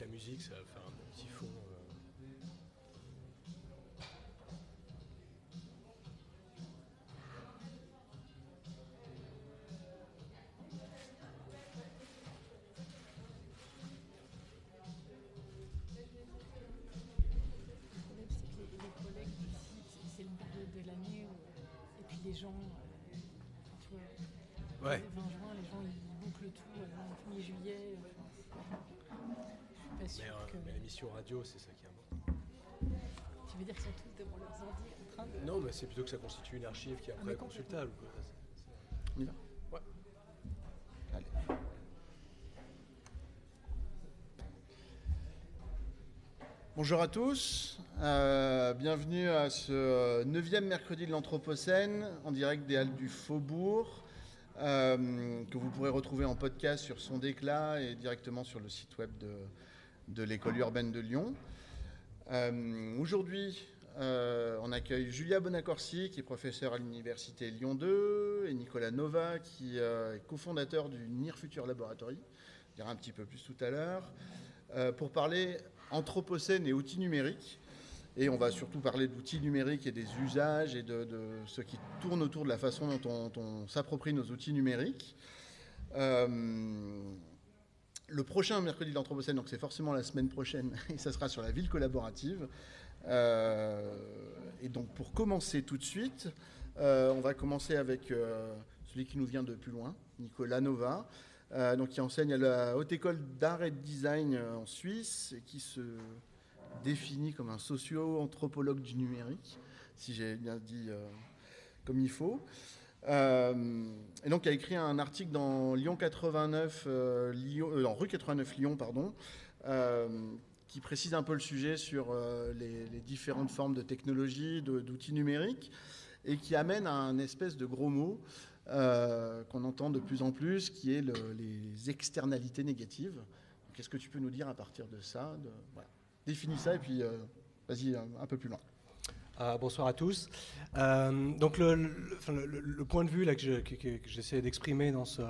la musique, ça va faire un bon petit fond. euh. Le problème, c'est que les, collègues d'ici, c'est- une période de l'année. Et puis les gens. euh, tu vois, Ouais. le 20 juin, les gens ils bouclent tout, euh, 1er juillet. Euh, Mais, euh, que. mais l'émission radio, c'est ça qui est important. Tu veux dire qu'ils sont tous devant leurs ordi en train de. Non, mais c'est plutôt que ça constitue une archive qui est Ah, après complètement. consultable. quoi. C'est- On y va Ouais. Allez. Bonjour à tous, euh, bienvenue à ce neuvième mercredi de l'Anthropocène en direct des Halles du Faubourg, euh, que vous pourrez retrouver en podcast sur son déclat et directement sur le site web de, de l'école urbaine de Lyon. Euh, Aujourd'hui, euh, on accueille Julia Bonacorsi, qui est professeure à l'université Lyon 2, et Nicolas Nova, qui euh, est cofondateur du NIR Future Laboratory. On dira un petit peu plus tout à l'heure. pour parler anthropocène et outils numériques. Et on va surtout parler d'outils numériques et des usages et de, ce qui tourne autour de la façon dont on, dont on s'approprie nos outils numériques. Le prochain mercredi de l'Anthropocène, donc c'est forcément la semaine prochaine, et ça sera sur la ville collaborative. Euh, et donc pour commencer tout de suite, euh, on va commencer avec euh, celui qui nous vient de plus loin, Nicolas Nova, donc qui enseigne à la Haute École d'Art et de Design en Suisse et qui se définit comme un socio-anthropologue du numérique, si j'ai bien dit comme il faut. Euh, et donc, il a écrit un article dans Lyon 89, euh, euh, non, rue 89 Lyon, pardon, qui précise un peu le sujet sur les, différentes formes de technologies, d'outils numériques, et qui amène à un espèce de gros mot qu'on entend de plus en plus, qui est le- les externalités négatives. Qu'est-ce que tu peux nous dire à partir de ça de. Définis ça et puis vas-y un peu plus loin. Ah, bonsoir à tous. Euh, donc le, point de vue que, je- que- que- que j'essaie d'exprimer dans ce,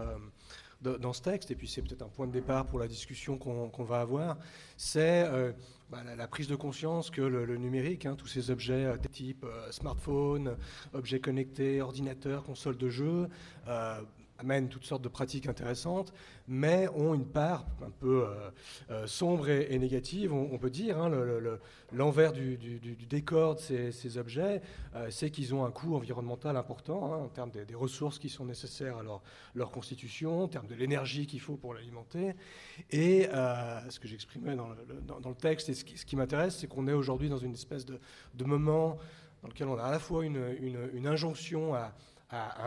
texte, et puis c'est peut-être un point de départ pour la discussion qu'on va avoir, c'est euh, bah, la, prise de conscience que le, numérique, hein, tous ces objets euh, de type euh, smartphone, objets connectés, ordinateurs, consoles de jeux, euh, amènent toutes sortes de pratiques intéressantes, mais ont une part un peu euh, euh, sombre et, négative, on, peut dire. hein, le- le- le- L'envers du, décor de ces, objets, euh, c'est qu'ils ont un coût environnemental important hein, en termes des, ressources qui sont nécessaires à leur, constitution, en termes de l'énergie qu'il faut pour l'alimenter. Et ce que j'exprimais dans, le- texte, et ce qui, m'intéresse, c'est qu'on est aujourd'hui dans une espèce de, moment dans lequel on a à la fois une, injonction à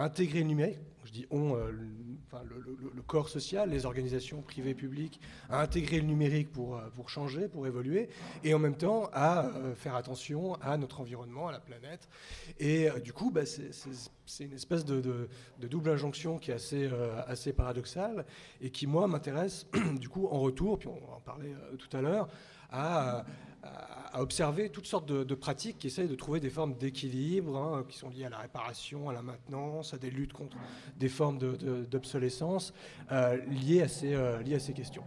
intégrer le numérique, je dis on, euh, le, corps social, les organisations privées publiques, à intégrer le numérique pour, euh, pour changer, pour évoluer, et en même temps à euh, faire attention à notre environnement, à la planète. Et du coup, bah, c'est- une espèce de, double injonction qui est assez, assez paradoxale, et qui, moi, m'intéresse, du coup, en retour, puis on en euh, tout à l'heure, à, à- observer toutes sortes de, pratiques qui essayent de trouver des formes d'équilibre, hein, qui sont liées à la réparation, à la maintenance, à des luttes contre des formes d'obsolescence euh, liées, à ces, euh, liées à ces questions.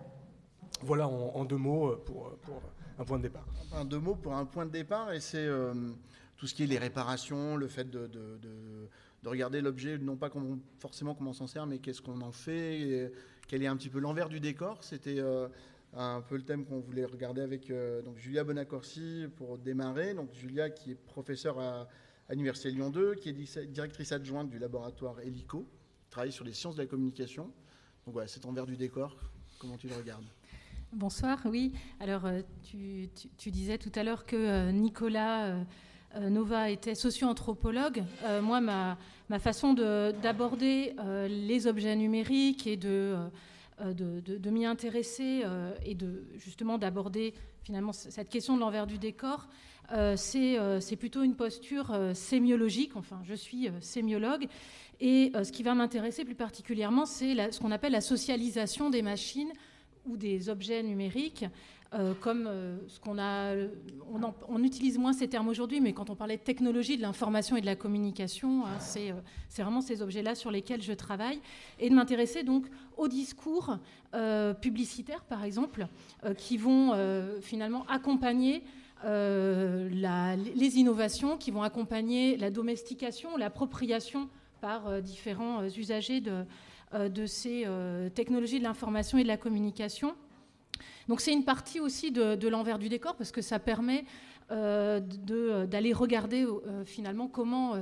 Voilà en, en deux mots euh, pour, pour un point de départ. Enfin, deux mots pour un point de départ, et c'est tout ce qui est les réparations, le fait de, de- de- de regarder l'objet, non pas forcément comment on s'en sert, mais qu'est-ce qu'on en fait, et quel est un petit peu l'envers du décor. C'était un peu le thème qu'on voulait regarder avec euh, donc Julia Bonacorsi pour démarrer. Donc Julia qui est professeure à, à l'Université Lyon 2, qui est di- directrice adjointe du laboratoire Helico, qui travaille sur les sciences de la communication. Donc voilà, cet envers du décor, comment tu le regardes? Bonsoir, oui. Alors, euh, tu, tu- disais tout à l'heure que euh, Nicolas Nova était socio-anthropologue. Moi, ma, ma façon de- d'aborder les objets numériques et de, de, de- m'y intéresser euh, et de justement d'aborder finalement cette question de l'envers du décor, euh, c'est euh, plutôt une posture euh, sémiologique. Enfin, je suis euh, sémiologue. Et euh, ce qui va m'intéresser plus particulièrement, c'est ce qu'on appelle la socialisation des machines ou des objets numériques, comme ce qu'on a, on, utilise moins ces termes aujourd'hui, mais quand on parlait de technologie, de l'information et de la communication, hein, c'est vraiment ces objets-là sur lesquels je travaille, et de m'intéresser donc aux discours publicitaires, par exemple, qui vont finalement accompagner euh, les innovations qui vont accompagner la domestication, l'appropriation par euh, différents euh, usagers de, de ces technologies de l'information et de la communication. Donc c'est une partie aussi de, l'envers du décor parce que ça permet d'aller regarder finalement comment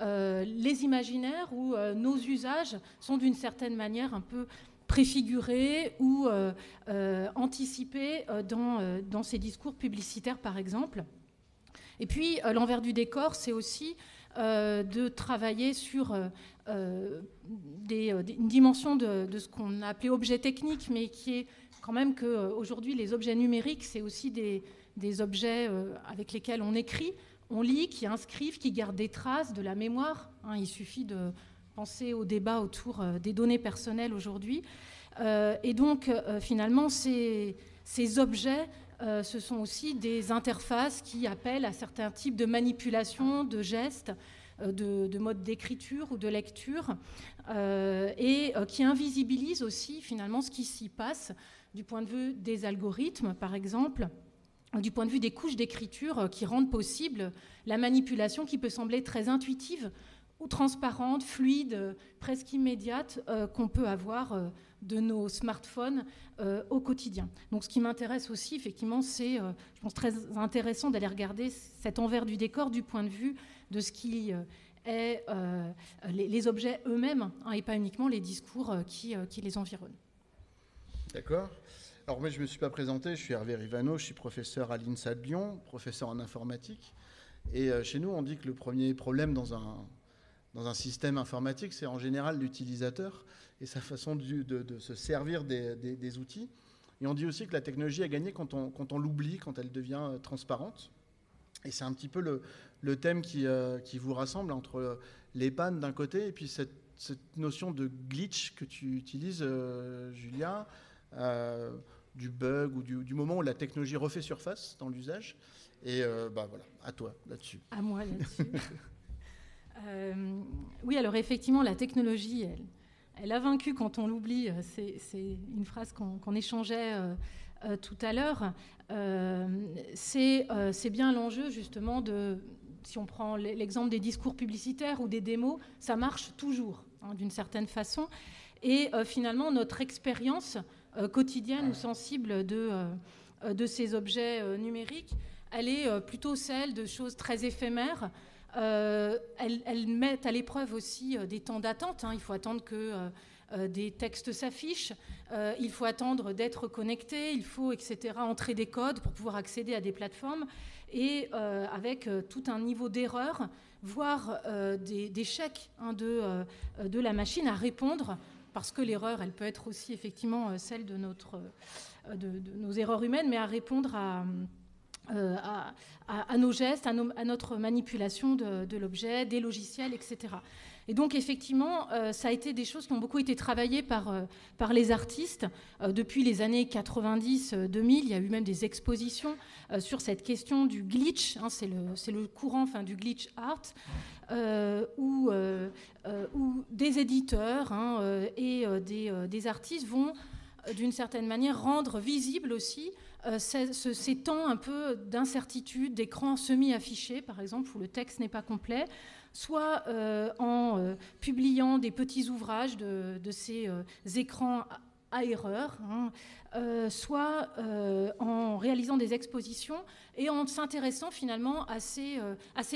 les imaginaires ou nos usages sont d'une certaine manière un peu préfigurés ou euh, euh, anticipés euh, dans ces discours publicitaires, par exemple. Et puis, l'envers du décor, c'est aussi de travailler sur des, une dimension de, ce qu'on a appelé objet technique, mais qui est quand même qu'aujourd'hui, les objets numériques, c'est aussi des, objets avec lesquels on écrit, on lit, qui inscrivent, qui gardent des traces de la mémoire. Hein. il suffit de penser au débat autour euh, des données personnelles aujourd'hui. Euh, et donc, euh, finalement, ces objets, ce sont aussi des interfaces qui appellent à certains types de manipulation, de gestes, de, de modes d'écriture ou de lecture, et qui invisibilisent aussi finalement ce qui s'y passe du point de vue des algorithmes, par exemple, du point de vue des couches d'écriture qui rendent possible la manipulation qui peut sembler très intuitive ou transparente, fluide, presque immédiate euh, qu'on peut avoir euh, de nos smartphones euh, au quotidien. Donc ce qui m'intéresse aussi, effectivement, c'est, je pense, très intéressant d'aller regarder cet envers du décor du point de vue de ce qui est les, objets eux-mêmes hein, et pas uniquement les discours qui, qui les environnent. D'accord. Alors moi, je ne me suis pas présenté, je suis Hervé Rivano, je suis professeur à l'INSA de Lyon, professeur en informatique. Et chez nous, on dit que le premier problème dans un, dans un système informatique, c'est en général l'utilisateur et sa façon de, se servir des, outils. Et on dit aussi que la technologie a gagné quand on, l'oublie, quand elle devient euh, transparente. Et c'est un petit peu le, thème qui, euh, qui, vous rassemble entre les pannes d'un côté et puis cette, notion de glitch que tu utilises, euh, Julia, du bug ou du, moment où la technologie refait surface dans l'usage. Et bah voilà, à toi là-dessus. À moi là-dessus. Euh, oui, alors effectivement, la technologie, elle, a vaincu quand on l'oublie. Euh, c'est une phrase qu'on échangeait euh, tout à l'heure. c'est bien l'enjeu justement de, si on prend l'exemple des discours publicitaires ou des démos, ça marche toujours hein, d'une certaine façon. Et finalement, notre expérience quotidienne ou sensible de ces objets numériques, elle est plutôt celle de choses très éphémères, euh, elles, mettent à l'épreuve aussi euh, des temps d'attente. Hein. Il faut attendre que euh, des textes s'affichent, il faut attendre d'être connecté, il faut, etc., entrer des codes pour pouvoir accéder à des plateformes. Et avec tout un niveau d'erreur, voire chèques hein, de, la machine à répondre parce que l'erreur, elle peut être aussi effectivement celle de nos erreurs humaines, mais à répondre à, euh, à, nos gestes, à, notre manipulation de, l'objet, des logiciels, etc. Et donc effectivement, euh, ça a été des choses qui ont beaucoup été travaillées par, euh, par les artistes depuis les années 90-2000. Il y a eu même des expositions sur cette question du glitch, hein, c'est le, le, courant enfin, du glitch art, où, où, des éditeurs hein, et des, des, artistes vont d'une certaine manière rendre visible aussi euh, ces temps un peu d'incertitude, d'écran semi-affiché, par exemple, où le texte n'est pas complet, soit euh, en euh, publiant des petits ouvrages de, ces écrans à erreur, hein, soit en réalisant des expositions et en s'intéressant finalement à ces,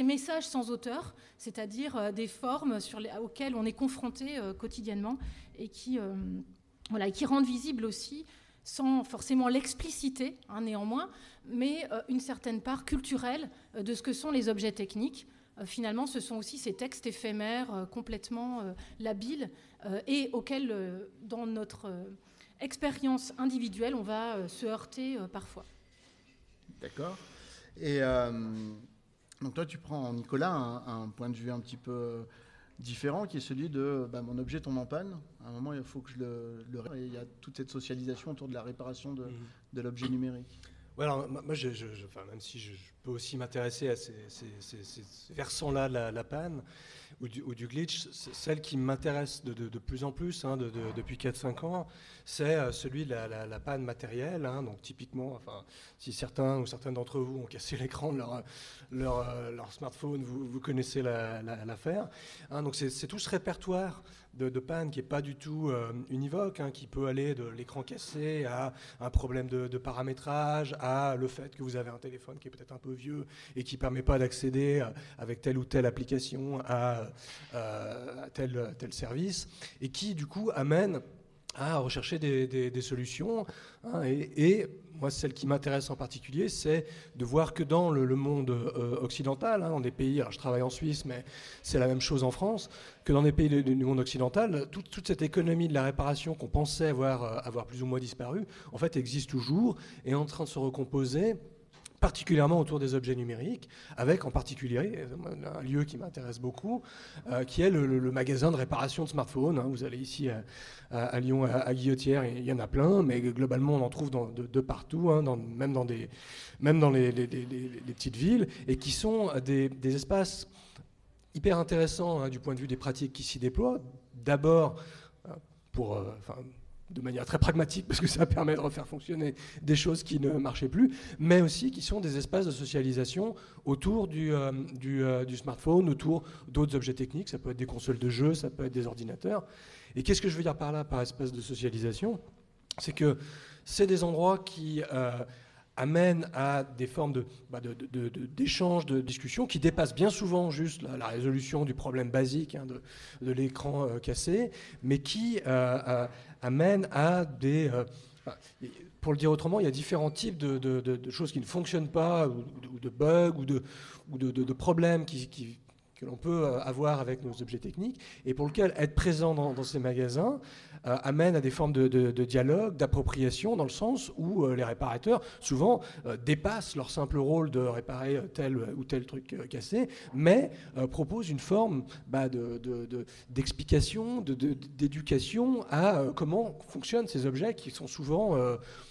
messages sans auteur, c'est-à-dire des formes auxquelles on est confronté quotidiennement et qui, voilà, et qui rendent visible aussi sans forcément l'expliciter, hein, néanmoins, mais euh, une certaine part culturelle euh, de ce que sont les objets techniques. Euh, finalement, ce sont aussi ces textes éphémères, complètement labiles, et auxquels, dans notre expérience individuelle, on va se heurter parfois. D'accord. Et donc toi, tu prends, Nicolas, un, point de vue un petit peu différent qui est celui de bah, mon objet tombe en panne. À un moment, il faut que je le, le et il y a toute cette socialisation autour de la réparation de, de l'objet numérique. Moi, même si je, peux aussi m'intéresser à ces, versants-là de la, panne ou du, glitch, celle qui m'intéresse de, plus en plus hein, de- de- depuis 4-5 ans, c'est euh, celui de la, panne matérielle. hein. donc typiquement, si certains ou certaines d'entre vous ont cassé l'écran de leur, euh, smartphone, vous, connaissez la- la- l'affaire. hein. donc c'est tout ce répertoire de, panne qui n'est pas du tout euh, univoque, hein, qui peut aller de l'écran cassé à un problème de, paramétrage, à le fait que vous avez un téléphone qui est peut-être un peu vieux et qui ne permet pas d'accéder euh, avec telle ou telle application à, euh, à tel, tel service, et qui du coup amène à rechercher des, solutions. hein, et moi, celle qui m'intéresse en particulier, c'est de voir que dans le, monde euh, occidental, hein, dans des pays, alors je travaille en Suisse, mais c'est la même chose en France, que dans des pays du, monde occidental, toute, cette économie de la réparation qu'on pensait avoir, euh, avoir plus ou moins disparu, en fait existe toujours et est en train de se recomposer particulièrement autour des objets numériques, avec en particulier euh, un lieu qui m'intéresse beaucoup, euh, qui est le, magasin de réparation de smartphones. hein. Vous allez ici à, Lyon, à, Guillotière, il y en a plein, mais globalement on en trouve de, partout, hein, même dans, les, petites villes, et qui sont des, espaces hyper intéressants hein, du point de vue des pratiques qui s'y déploient. D'abord, euh, pour, de manière très pragmatique, parce que ça permet de refaire fonctionner des choses qui ne marchaient plus, mais aussi qui sont des espaces de socialisation autour du, euh, euh, du smartphone, autour d'autres objets techniques. Ça peut être des consoles de jeux, ça peut être des ordinateurs. Et qu'est-ce que je veux dire par là, par espace de socialisation? C'est que c'est des endroits qui euh, amènent à des formes de, bah, de- d'échanges, discussions qui dépassent bien souvent juste la, résolution du problème basique hein, de, l'écran euh, cassé, mais qui euh, euh, amènent à des... pour le dire autrement, il y a différents types de, choses qui ne fonctionnent pas, ou, de- bugs, ou de, problèmes que l'on peut avoir avec nos objets techniques, et pour lequel être présent dans ces magasins euh, amène à des formes de, dialogue, d'appropriation, dans le sens où euh, les réparateurs, souvent, euh, dépassent leur simple rôle de réparer euh, tel ou tel truc cassé, mais proposent une forme bah, de- de- de- d'explication, de, d'éducation à comment fonctionnent ces objets qui sont souvent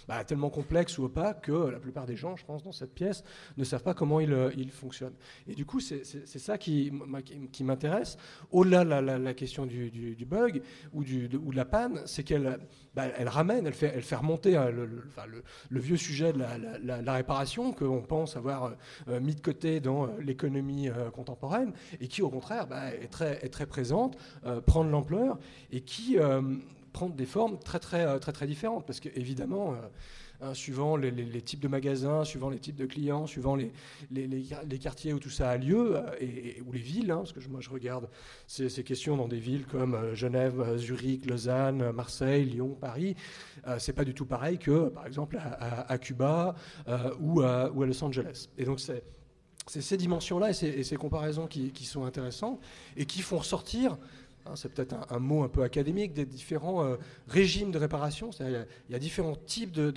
bah, tellement complexes ou opaques que la plupart des gens, je pense, dans cette pièce, ne savent pas comment ils, ils fonctionnent. Et du coup, c'est, ça qui, qui, m'intéresse. Au-delà de la, la- question du, du- bug ou, du, de, ou de la c'est qu'elle bah, elle ramène, elle fait, elle fait remonter hein, le, vieux sujet de la, la- la- la réparation qu'on pense avoir euh, mis de côté dans euh, l'économie euh, contemporaine et qui, au contraire, bah, est, très, est très présente, prend de l'ampleur et qui prend des formes très, très, très, très différentes. Parce qu'évidemment, euh, hein, suivant les, types de magasins, suivant les types de clients, suivant les, les, quartiers où tout ça a lieu, euh, et, et- ou les villes, hein, parce que moi je regarde ces, questions dans des villes comme euh, Genève, euh, Zurich, Lausanne, Marseille, Lyon, Paris, euh, c'est pas du tout pareil que, par exemple, à, Cuba ou, à, ou à Los Angeles. Et donc c'est c'est ces dimensions-là et ces, comparaisons qui sont intéressantes et qui font ressortir, hein, c'est peut-être un, mot un peu académique, des différents euh, régimes de réparation. Il y a- différents types de-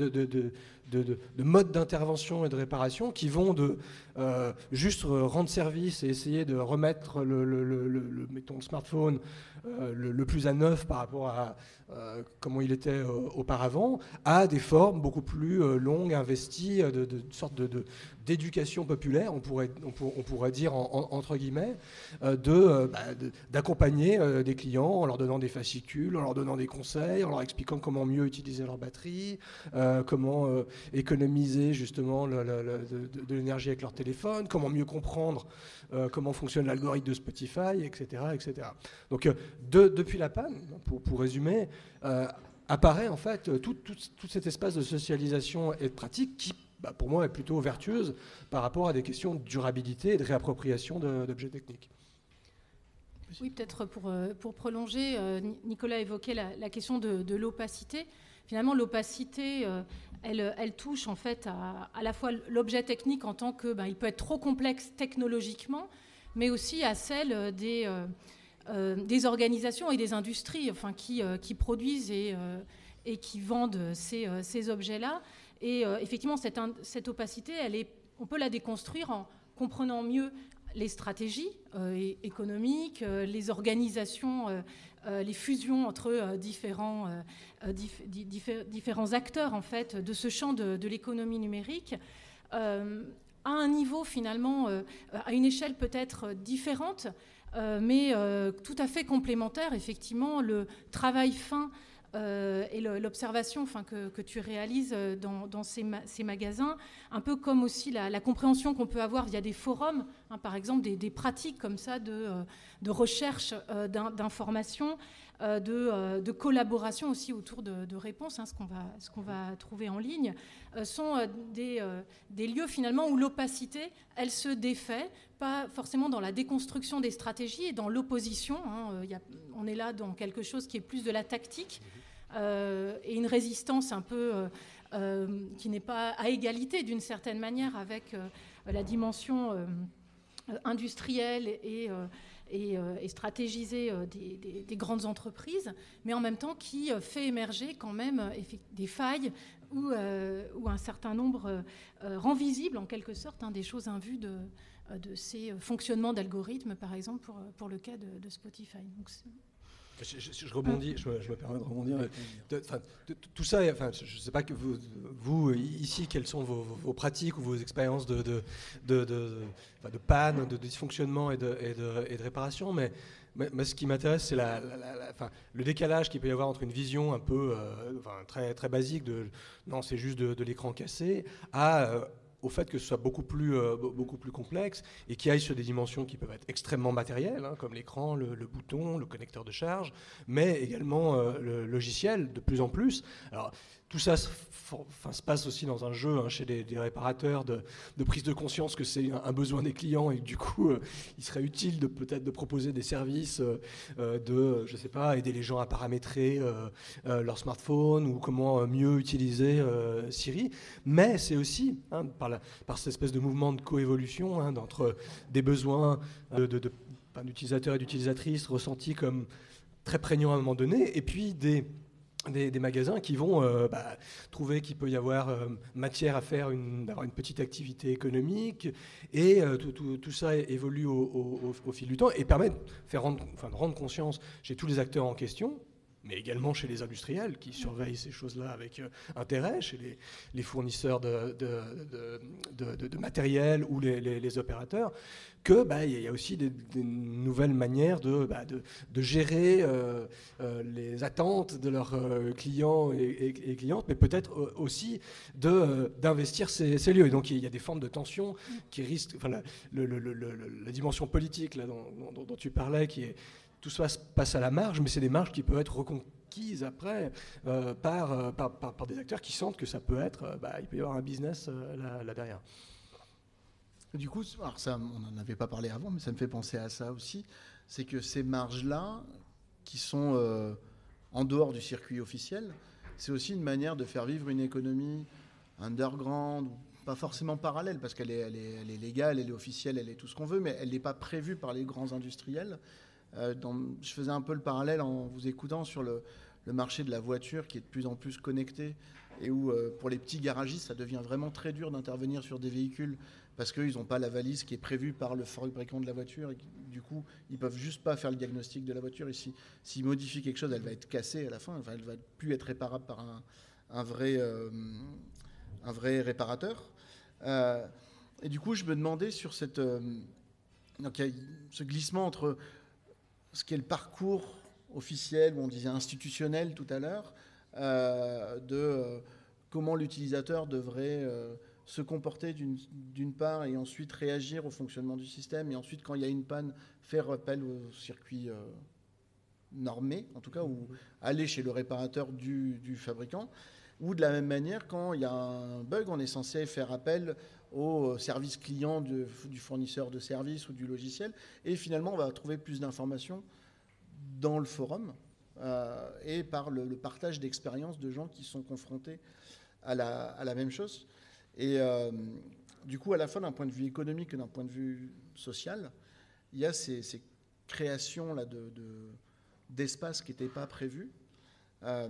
de- de- de- de modes d'intervention et de réparation qui vont de euh, juste rendre service et essayer de remettre le, mettons, smartphone euh, le, plus à neuf par rapport à euh, comment il était auparavant, à des formes beaucoup plus longues, investies, de, sorte de, d'éducation populaire, on pourrait, on, pour- on pourrait dire en- en- entre guillemets, bah, de- d'accompagner des clients en leur donnant des fascicules, en leur donnant des conseils, en leur expliquant comment mieux utiliser leur batterie, comment économiser justement de, l'énergie avec leur téléphone, comment mieux comprendre euh, comment fonctionne l'algorithme de Spotify, etc. etc. Donc euh, de- depuis la panne, pour, résumer, euh, apparaît en fait tout, cet espace de socialisation et de pratique qui, bah, pour moi, est plutôt vertueuse par rapport à des questions de durabilité et de réappropriation d'objets techniques. Oui, peut-être pour, prolonger, Ni- Nicolas évoquait la, question de, l'opacité. Finalement, l'opacité, elle, touche en fait à, la fois l'objet technique en tant que, ben, il peut être trop complexe technologiquement, mais aussi à celle des, euh, euh, organisations et des industries, enfin, qui, euh, produisent et, qui vendent ces, objets-là. Et effectivement, cette, opacité, on peut la déconstruire en comprenant mieux les stratégies économiques, les organisations, les fusions entre différents, différents acteurs en fait de ce champ de, de l'économie numérique à un niveau finalement, à une échelle peut-être différente, mais tout à fait complémentaire. Effectivement, le travail fin euh, et l'observation que, tu réalises euh, dans, ces, magasins, un peu comme aussi la, compréhension qu'on peut avoir via des forums, hein, par exemple des, pratiques comme ça de, euh, recherche d'informations, de, collaboration aussi autour de, réponses, hein, ce qu'on va, trouver en ligne, sont des, lieux finalement où l'opacité, elle se défait, pas forcément dans la déconstruction des stratégies et dans l'opposition. Hein, on est là dans quelque chose qui est plus de la tactique. Euh, et une résistance un peu euh, euh, qui n'est pas à égalité d'une certaine manière avec la dimension industrielle et, et, stratégisée des, grandes entreprises, mais en même temps qui fait émerger quand même des failles où, un certain nombre rend visible en quelque sorte hein, des choses invues de, de ces fonctionnements d'algorithmes, par exemple pour, pour le cas de, Spotify. Je, rebondis, je, me permets de rebondir. tout ça, je ne sais pas que vous, ici, quelles sont vos, pratiques ou vos expériences de, panne, de dysfonctionnement et de, réparation, mais, ce qui m'intéresse, c'est le décalage qu'il peut y avoir entre une vision un peu euh, très, basique de non, c'est juste de, l'écran cassé, à euh, au fait que ce soit beaucoup plus, euh, beaucoup plus complexe et qui aille sur des dimensions qui peuvent être extrêmement matérielles, hein, comme l'écran, le, bouton, le connecteur de charge, mais également euh, le logiciel de plus en plus. Tout ça se, passe aussi dans un jeu hein, chez des, réparateurs de, prise de conscience que c'est un, besoin des clients et que du coup, euh, il serait utile peut-être de proposer des services euh, euh, de, je sais pas, aider les gens à paramétrer leur smartphone ou comment mieux utiliser Siri. Mais c'est aussi hein, par cette espèce de mouvement de coévolution hein, entre des besoins d'utilisateurs et d'utilisatrices ressentis comme très prégnants à un moment donné, et puis des des, magasins qui vont euh, bah, trouver qu'il peut y avoir euh, matière à faire une, une petite activité économique et euh, tout, ça évolue au, fil du temps et permet de faire de rendre conscience chez tous les acteurs en question mais également chez les industriels qui surveillent ces choses-là avec intérêt, chez les, fournisseurs de, matériel ou les opérateurs, que bah, il y a aussi des, nouvelles manières de, bah, gérer euh, euh, les attentes de leurs euh, clients et, clientes, mais peut-être aussi d'investir ces, lieux. Et donc il y a des formes de tension qui risquent, la dimension politique là, dont, dont, tu parlais, qui est tout ça se passe à la marge, mais c'est des marges qui peuvent être reconquises après par, par, par, des acteurs qui sentent que ça peut être, bah, il peut y avoir un business là derrière. Du coup, alors ça, on n'en avait pas parlé avant, mais ça me fait penser à ça aussi, c'est que ces marges-là, qui sont euh, en dehors du circuit officiel, c'est aussi une manière de faire vivre une économie underground, pas forcément parallèle, parce qu'elle est, elle est, légale, elle est officielle, elle est tout ce qu'on veut, mais elle n'est pas prévue par les grands industriels. Euh, je faisais un peu le parallèle en vous écoutant sur le, marché de la voiture qui est de plus en plus connecté et où euh, pour les petits garagistes, ça devient vraiment très dur d'intervenir sur des véhicules parce qu'ils n'ont pas la valise qui est prévue par le fabricant de la voiture. Et du coup, ils peuvent juste pas faire le diagnostic de la voiture. Et s'ils modifient quelque chose, elle va être cassée à la fin. Enfin, elle va plus être réparable par un, vrai, euh, vrai réparateur. Et du coup, je me demandais sur cette, donc, ce glissement entre ce qui est le parcours officiel, ou on disait institutionnel tout à l'heure, de comment l'utilisateur devrait se comporter d'une part et ensuite réagir au fonctionnement du système et ensuite quand il y a une panne faire appel au circuit euh, normé en tout cas ou aller chez le réparateur du, fabricant ou de la même manière quand il y a un bug on est censé faire appel au service client du, fournisseur de services ou du logiciel et finalement on va trouver plus d'informations dans le forum euh, et par le, partage d'expériences de gens qui sont confrontés à la, à la même chose. Et euh, du coup, à la fois d'un point de vue économique et d'un point de vue social, il y a ces, créations là de, d'espaces qui n'étaient pas prévus. Euh,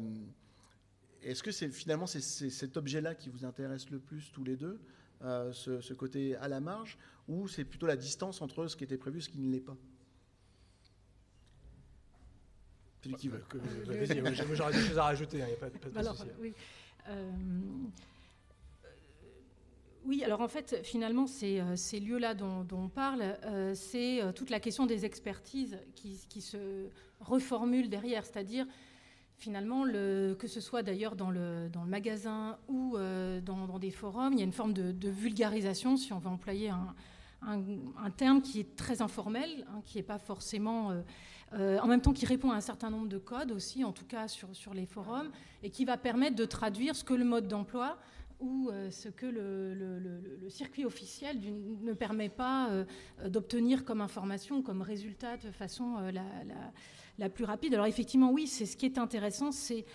est-ce que c'est finalement c'est, cet objet-là qui vous intéresse le plus tous les deux? Ce, côté à la marge, ou c'est plutôt la distance entre ce qui était prévu et ce qui ne l'est pas Celui qui veut. J'aurais des choses à rajouter, il hein, n'y a pas, de souci. Oui. Oui, alors en fait, finalement, ces, euh, ces lieux-là dont, on parle, euh, c'est euh, toute la question des expertises qui, se reformule derrière, c'est-à-dire finalement, le, que ce soit d'ailleurs dans le, magasin ou dans, des forums, il y a une forme de, vulgarisation, si on veut employer un, terme qui est très informel, hein, qui n'est pas forcément... en même temps qui répond à un certain nombre de codes aussi, en tout cas sur, les forums, et qui va permettre de traduire ce que le mode d'emploi ou euh, ce que le, circuit officiel ne permet pas euh, d'obtenir comme information, comme résultat de façon euh, la, plus rapide. Alors effectivement, oui, c'est ce qui est intéressant, c'est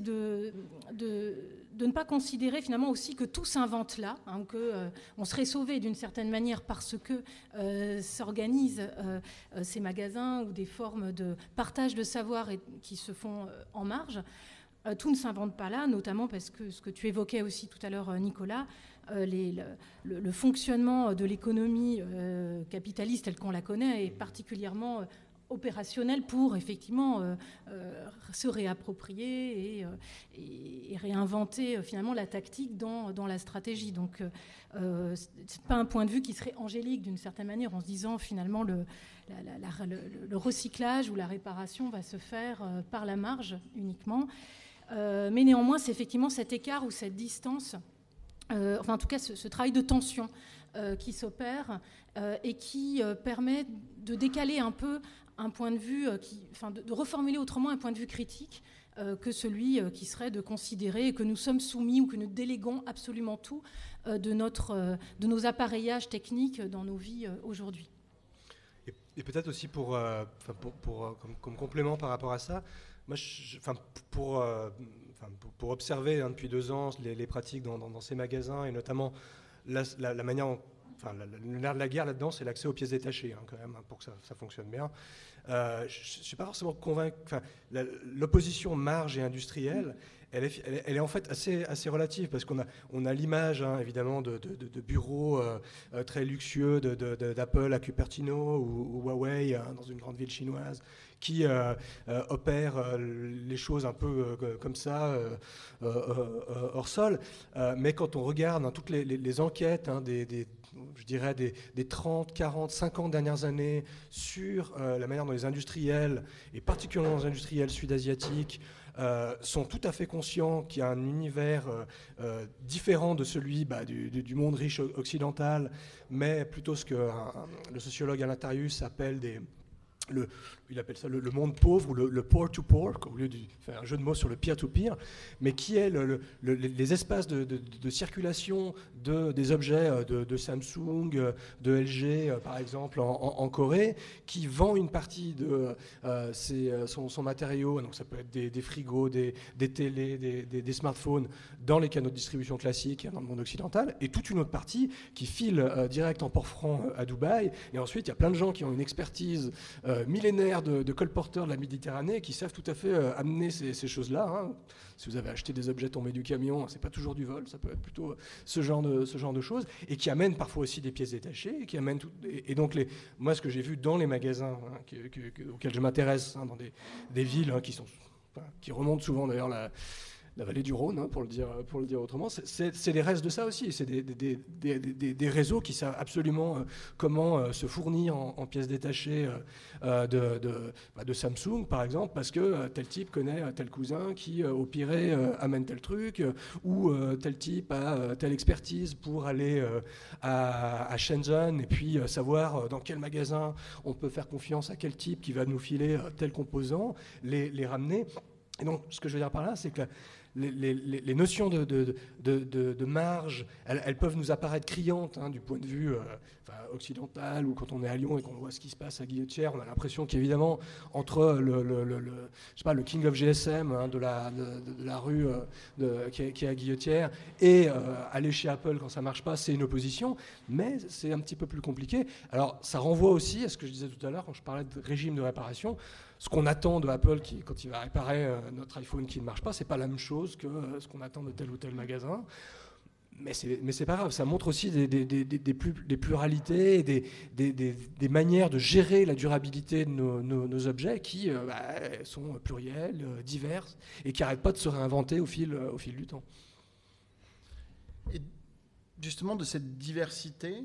de, de, ne pas considérer finalement aussi que tout s'invente là, hein, qu'on on serait sauvé d'une certaine manière parce que s'organisent ces magasins ou des formes de partage de savoir qui se font en marge. Euh, tout ne s'invente pas là, notamment parce que ce que tu évoquais aussi tout à l'heure, euh, Nicolas, euh, le, fonctionnement de l'économie capitaliste telle qu'on la connaît est particulièrement opérationnel pour effectivement se réapproprier et, réinventer finalement la tactique dans, la stratégie. Donc euh, c'est pas un point de vue qui serait angélique d'une certaine manière en se disant finalement le, recyclage ou la réparation va se faire par la marge uniquement. Euh, mais néanmoins, c'est effectivement cet écart ou cette distance, euh, enfin en tout cas ce, travail de tension euh, qui s'opère et qui permet de décaler un peu un point de vue, enfin de, reformuler autrement un point de vue critique que celui qui serait de considérer que nous sommes soumis ou que nous déléguons absolument tout de, notre, de nos appareillages techniques dans nos vies aujourd'hui. Et, peut-être aussi pour, pour, comme, complément par rapport à ça, moi, enfin, pour, euh, pour, observer hein, depuis deux ans les, pratiques dans, ces magasins et notamment la, manière, enfin, le nerf de la guerre là-dedans, c'est l'accès aux pièces détachées, hein, quand même, hein, pour que ça, fonctionne bien. Euh, je ne suis pas forcément convaincu. L'opposition marge et industrielle, elle est, en fait assez, assez relative parce qu'on a, on a l'image évidemment de, de, bureaux euh, très luxueux d'Apple à Cupertino ou, Huawei dans une grande ville chinoise qui euh, euh, opère euh, les choses un peu comme ça, hors sol. mais quand on regarde hein, toutes les, enquêtes hein, des, je dirais, des, 30, 40, 50 dernières années sur la manière dont les industriels, et particulièrement les industriels sud-asiatiques, sont tout à fait conscients qu'il y a un univers différent de celui bah, du, monde riche occidental, mais plutôt ce que le sociologue Alatarius appelle des, le, il appelle ça le, monde pauvre ou le, poor to poor, au lieu de faire un jeu de mots sur le peer to peer, mais qui est les espaces de, circulation de, des objets euh, de, Samsung, euh, de LG euh, par exemple en, Corée, qui vend une partie de son, matériau, donc ça peut être des, frigos, des, télés, des, smartphones, dans les canaux de distribution classiques dans le monde occidental, et toute une autre partie qui file direct en port franc à Dubaï, et ensuite il y a plein de gens qui ont une expertise millénaire de, colporteurs de la Méditerranée qui savent tout à fait euh, amener ces, choses-là. Hein. Si vous avez acheté des objets tombés du camion, c'est pas toujours du vol, ça peut être plutôt ce genre de, ce genre de choses, et qui amènent parfois aussi des pièces détachées, et qui amènent et, donc les, moi ce que j'ai vu dans les magasins hein, auxquels je m'intéresse, hein, dans des, des villes qui sont qui remontent souvent d'ailleurs la, la vallée du Rhône, hein, pour, le dire, autrement. C'est les restes de ça aussi. C'est des, réseaux qui savent absolument euh, comment euh, se fournir en, pièces détachées euh, de, bah, de, Samsung, par exemple, parce que tel type connaît tel cousin qui, au pire, amène tel truc, ou tel type a telle expertise pour aller à, Shenzhen et puis savoir dans quel magasin on peut faire confiance à quel type qui va nous filer tel composant, les ramener. Et donc, ce que je veux dire par là, c'est que les, notions de, marge, elles, peuvent nous apparaître criantes hein, du point de vue euh, occidental ou quand on est à Lyon et qu'on voit ce qui se passe à Guillotière, on a l'impression qu'évidemment, entre le, King of GSM hein, de, la, rue euh, qui est, qui, est, à Guillotière et euh, aller chez Apple quand ça marche pas, c'est une opposition, mais c'est un petit peu plus compliqué. Alors, ça renvoie aussi à ce que je disais tout à l'heure quand je parlais de régime de réparation ce qu'on attend de Apple quand il va réparer euh, notre iPhone qui ne marche pas, c'est pas la même chose que euh, ce qu'on attend de tel ou tel magasin. mais c'est pas grave, ça montre aussi des, pluralités, des, manières de gérer la durabilité de nos, objets qui euh, bah, sont plurielles, diverses, et qui n'arrêtent pas de se réinventer au fil, au fil du temps. Et justement, de cette diversité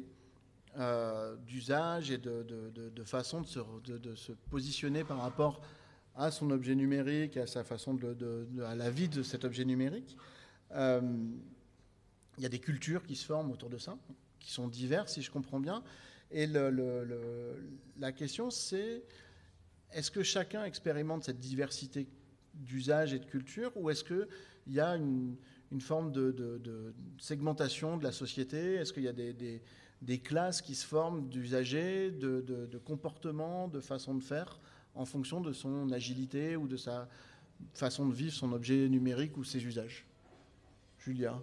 euh, d'usage et de, de, façon de se, de, se positionner par rapport à son objet numérique, à sa façon de, à la vie de cet objet numérique, il y a des cultures qui se forment autour de ça, qui sont diverses, si je comprends bien. Et la question, c'est est-ce que chacun expérimente cette diversité d'usage et de culture, ou est-ce qu'il y a une, forme de, segmentation de la société? Est-ce qu'il y a des, classes qui se forment d'usagers, de, de comportements, de façons de faire, en fonction de son agilité ou de sa façon de vivre son objet numérique ou ses usages Julia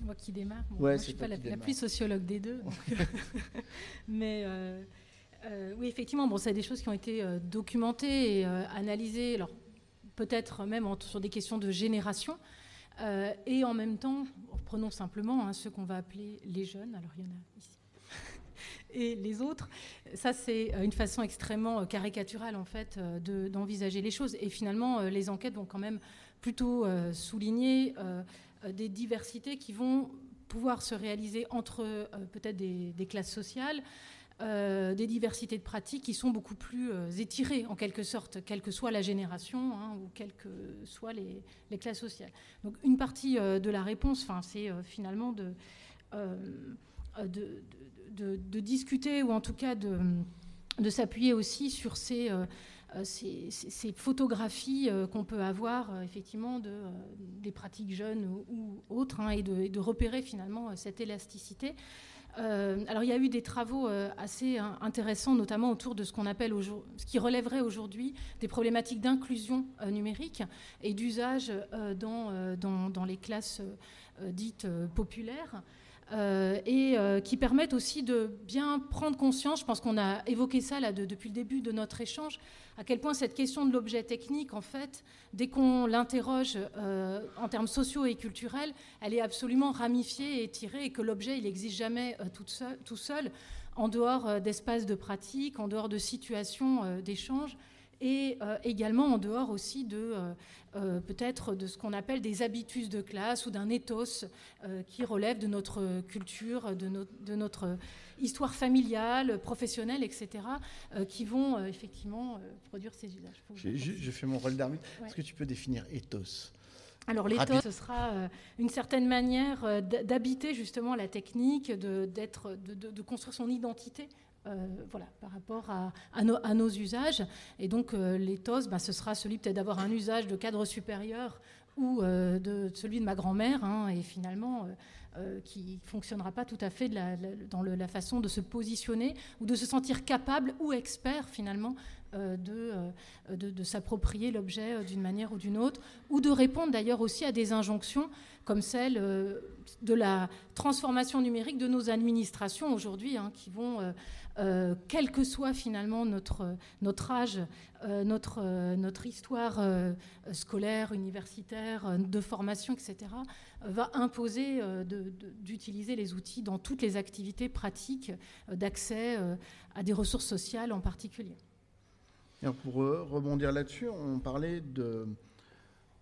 c'est moi qui démarre. moi, je ne suis pas la, plus sociologue des deux. Mais euh, euh, oui, effectivement, bon, c'est des choses qui ont été euh, documentées et analysées, alors peut-être même sur des questions de génération. Et en même temps, prenons simplement hein, ceux qu'on va appeler les jeunes. Alors il y en a ici. et les autres. Ça, c'est une façon extrêmement caricaturale, en fait, d'envisager les choses. Et finalement, les enquêtes vont quand même plutôt souligner euh, des diversités qui vont pouvoir se réaliser entre euh, peut-être des, classes sociales, euh, des diversités de pratiques qui sont beaucoup plus étirées en quelque sorte, quelle que soit la génération hein, ou quelles que soient les, classes sociales. Donc une partie de la réponse, c'est finalement de, de, discuter ou en tout cas de, s'appuyer aussi sur ces euh, ces, photographies euh, qu'on peut avoir euh, effectivement de, des pratiques jeunes ou, autres hein, et, de, repérer finalement cette élasticité. Alors il y a eu des travaux assez intéressants, notamment autour de ce qui relèverait aujourd'hui des problématiques d'inclusion numérique et d'usage dans, dans, les classes dites populaires. Et qui permettent aussi de bien prendre conscience, je pense qu'on a évoqué ça là, depuis le début de notre échange, à quel point cette question de l'objet technique, en fait, dès qu'on l'interroge euh, en termes sociaux et culturels, elle est absolument ramifiée et tirée et que l'objet, il n'existe jamais euh, tout, seul, tout, seul, en dehors euh, d'espaces de pratique, en dehors de situations d'échange et également en dehors aussi de peut-être de ce qu'on appelle des habitus de classe ou d'un ethos qui relève de notre culture, de, de notre histoire familiale, professionnelle, etc., euh, qui vont euh, effectivement euh, produire ces usages. J'ai fait mon rôle d'arbitre. Est-ce que tu peux définir ethos? Alors l'éthos, ce sera une certaine manière d'habiter justement la technique, de, de, de, construire son identité voilà, par rapport à, nos, usages. Et donc l'éthos, bah, ce sera celui peut-être d'avoir un usage de cadre supérieur ou de celui de ma grand-mère. Hein, et finalement, euh, qui ne fonctionnera pas tout à fait dans la façon de se positionner ou de se sentir capable ou expert finalement euh, euh, de, de, s'approprier l'objet d'une manière ou d'une autre, ou de répondre d'ailleurs aussi à des injonctions comme celle de la transformation numérique de nos administrations aujourd'hui, hein, qui vont euh, quel que soit finalement notre, âge, euh, notre, euh, notre histoire scolaire, universitaire, de formation, etc., va imposer d'utiliser les outils dans toutes les activités pratiques d'accès à des ressources sociales en particulier. pour rebondir là-dessus, on parlait de,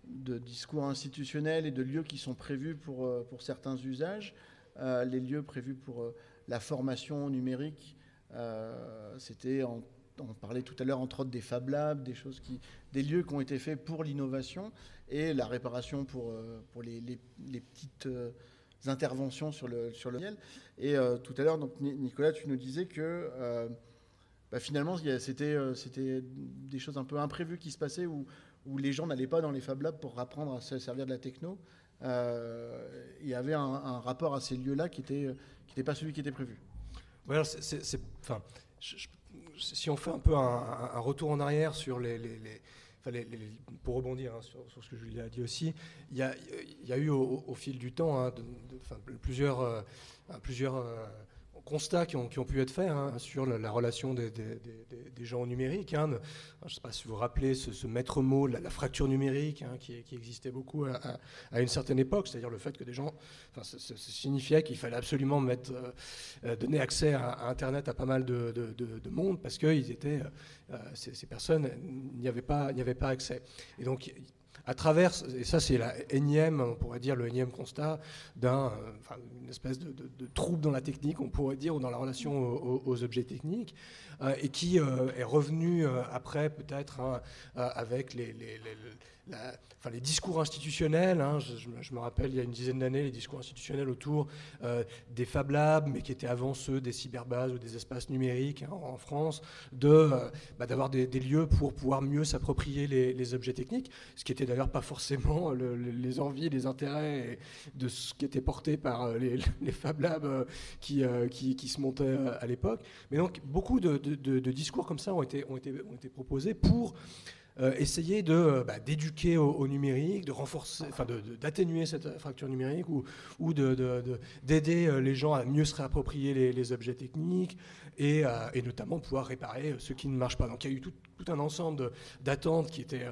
discours institutionnels et de lieux qui sont prévus pour certains usages. les lieux prévus pour la formation numérique euh, c'était, on parlait tout à l'heure entre autres des Fab Labs, des choses qui, des lieux qui ont été faits pour l'innovation et la réparation pour, euh, pour les, les, petites euh, interventions sur le sur le Et tout à l'heure, Nicolas, tu nous disais que bah, finalement, c'était des choses un peu imprévues qui se passaient où, où les gens n'allaient pas dans les Fab Labs pour apprendre à se servir de la techno. il y avait un, rapport à ces lieux-là qui n'était qui pas celui qui était prévu si on fait un peu un, retour en arrière sur les, pour rebondir hein, sur, ce que Julie a dit aussi, il y a, il y a eu au, fil du temps hein, plusieurs, euh, plusieurs euh, constats qui ont, pu être faits hein, sur la, relation des, gens au numérique. Hein. Je ne sais pas si vous vous rappelez ce, maître mot, la, fracture numérique, hein, qui, existait beaucoup à, une certaine époque, c'est-à-dire le fait que des gens, enfin, ça, signifiait qu'il fallait absolument mettre, euh, donner accès à, Internet à pas mal de, monde parce que euh, ces, personnes n'y avaient, pas, avait pas accès. Et donc, à travers, et ça c'est la énième, on pourrait dire le énième constat d'un, euh, enfin, une espèce de, trouble dans la technique, on pourrait dire, ou dans la relation aux, objets techniques, euh, et qui euh, est revenu après peut-être hein, avec les, enfin, les discours institutionnels. Hein, je, me rappelle il y a une dizaine d'années les discours institutionnels autour des Fab Labs, mais qui étaient avant ceux des cyberbases ou des espaces numériques hein, en France, de bah, d'avoir des, lieux pour pouvoir mieux s'approprier les, les, objets techniques, ce qui était d'ailleurs pas forcément les envies, les intérêts de ce qui était porté par euh, les, Fab Labs euh, euh, qui, qui, se montaient à l'époque. Mais donc beaucoup de, discours comme ça ont été, ont été, ont été proposés pour essayer de bah, d'éduquer au, numérique, de renforcer, enfin d'atténuer cette fracture numérique ou, ou d'aider les gens à mieux se réapproprier les, objets techniques et, et, notamment pouvoir réparer ce qui ne marche pas. Donc il y a eu tout un ensemble d'attentes qui étaient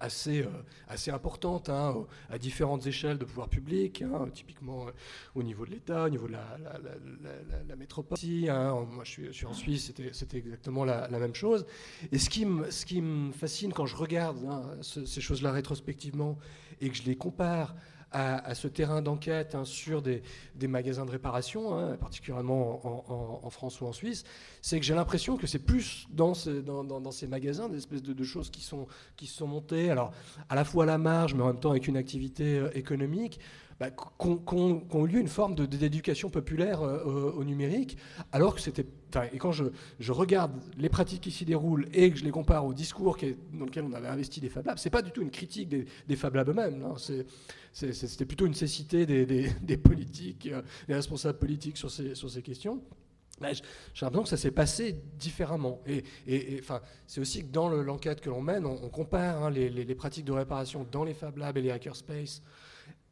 assez, euh, assez importante hein, à différentes échelles de pouvoir public, hein, typiquement euh, au niveau de l'État, au niveau de la, métropole. Hein, moi, je suis, en Suisse, c'était exactement la, même chose. Et ce qui, me, ce qui me fascine quand je regarde ces choses-là rétrospectivement et que je les compare à, ce terrain d'enquête hein, sur des, magasins de réparation, hein, particulièrement en, France ou en Suisse, c'est que j'ai l'impression que c'est plus dans, ces magasins des espèces de, choses qui sont, qui sont montées, alors à la fois à la marge, mais en même temps avec une activité euh, économique, bah, qu'ont eu lieu une forme d'éducation populaire euh, au numérique, alors que c'était. Et quand je, regarde les pratiques qui s'y déroulent et que je les compare au discours dans lequel on avait investi des Fab Labs, c'est pas du tout une critique des, des Fab Labs eux-mêmes. Hein. C'était plutôt une cécité des, politiques, euh, des responsables politiques sur ces, questions. J'ai l'impression que ça s'est passé différemment. Et, enfin, c'est aussi que dans l'enquête que l'on mène, on, compare hein, les, les, pratiques de réparation dans les Fab Labs et les hackerspace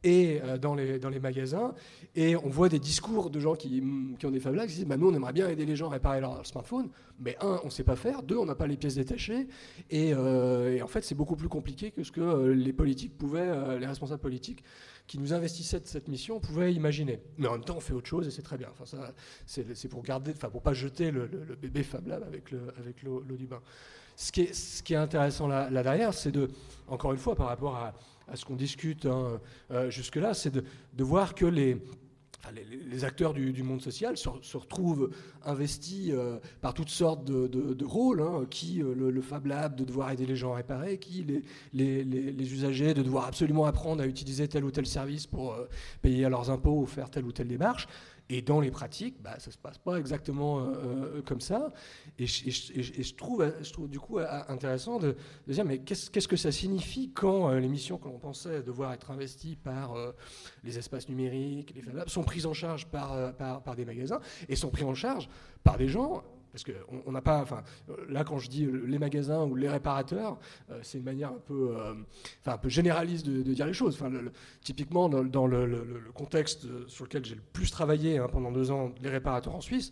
et euh, dans, les, dans les magasins. Et on voit des discours de gens qui, qui ont des Fab Labs qui disent bah, Nous, on aimerait bien aider les gens à réparer leur, smartphone, mais un, on ne sait pas faire, deux, on n'a pas les pièces détachées. Et, euh, en fait, c'est beaucoup plus compliqué que ce que euh, les politiques pouvaient, les responsables politiques qui nous investissaient de cette mission pouvaient imaginer. Mais en même temps, on fait autre chose et c'est très bien. Enfin, c'est, pour garder, enfin, pour pas jeter le, bébé Fab Lab avec, le, avec l'eau, du bain. Ce qui est, ce qui est intéressant là derrière, c'est de, encore une fois, par rapport à à ce qu'on discute hein, euh, jusque-là, c'est de, voir que les, acteurs du, monde social se, retrouvent investis euh, par toutes sortes de, rôles, hein, qui euh, le, Fab Lab de devoir aider les gens à réparer, qui les, usagers de devoir absolument apprendre à utiliser tel ou tel service pour payer leurs impôts ou faire telle ou telle démarche. Et dans les pratiques, bah, ça ne se passe pas exactement euh, euh, comme ça. Et je, trouve, je trouve du coup intéressant de, dire, mais qu'est-ce que ça signifie quand euh, les missions que l'on pensait devoir être investies par les espaces numériques, les Fab sont prises en charge par, par des magasins et sont prises en charge par des gens parce qu'on n'a pas, enfin, là quand je dis les magasins ou les réparateurs, euh, c'est une manière un peu, euh, un peu généraliste de, dire les choses. Enfin, typiquement dans, le, contexte sur lequel j'ai le plus travaillé hein, pendant deux ans, les réparateurs en Suisse,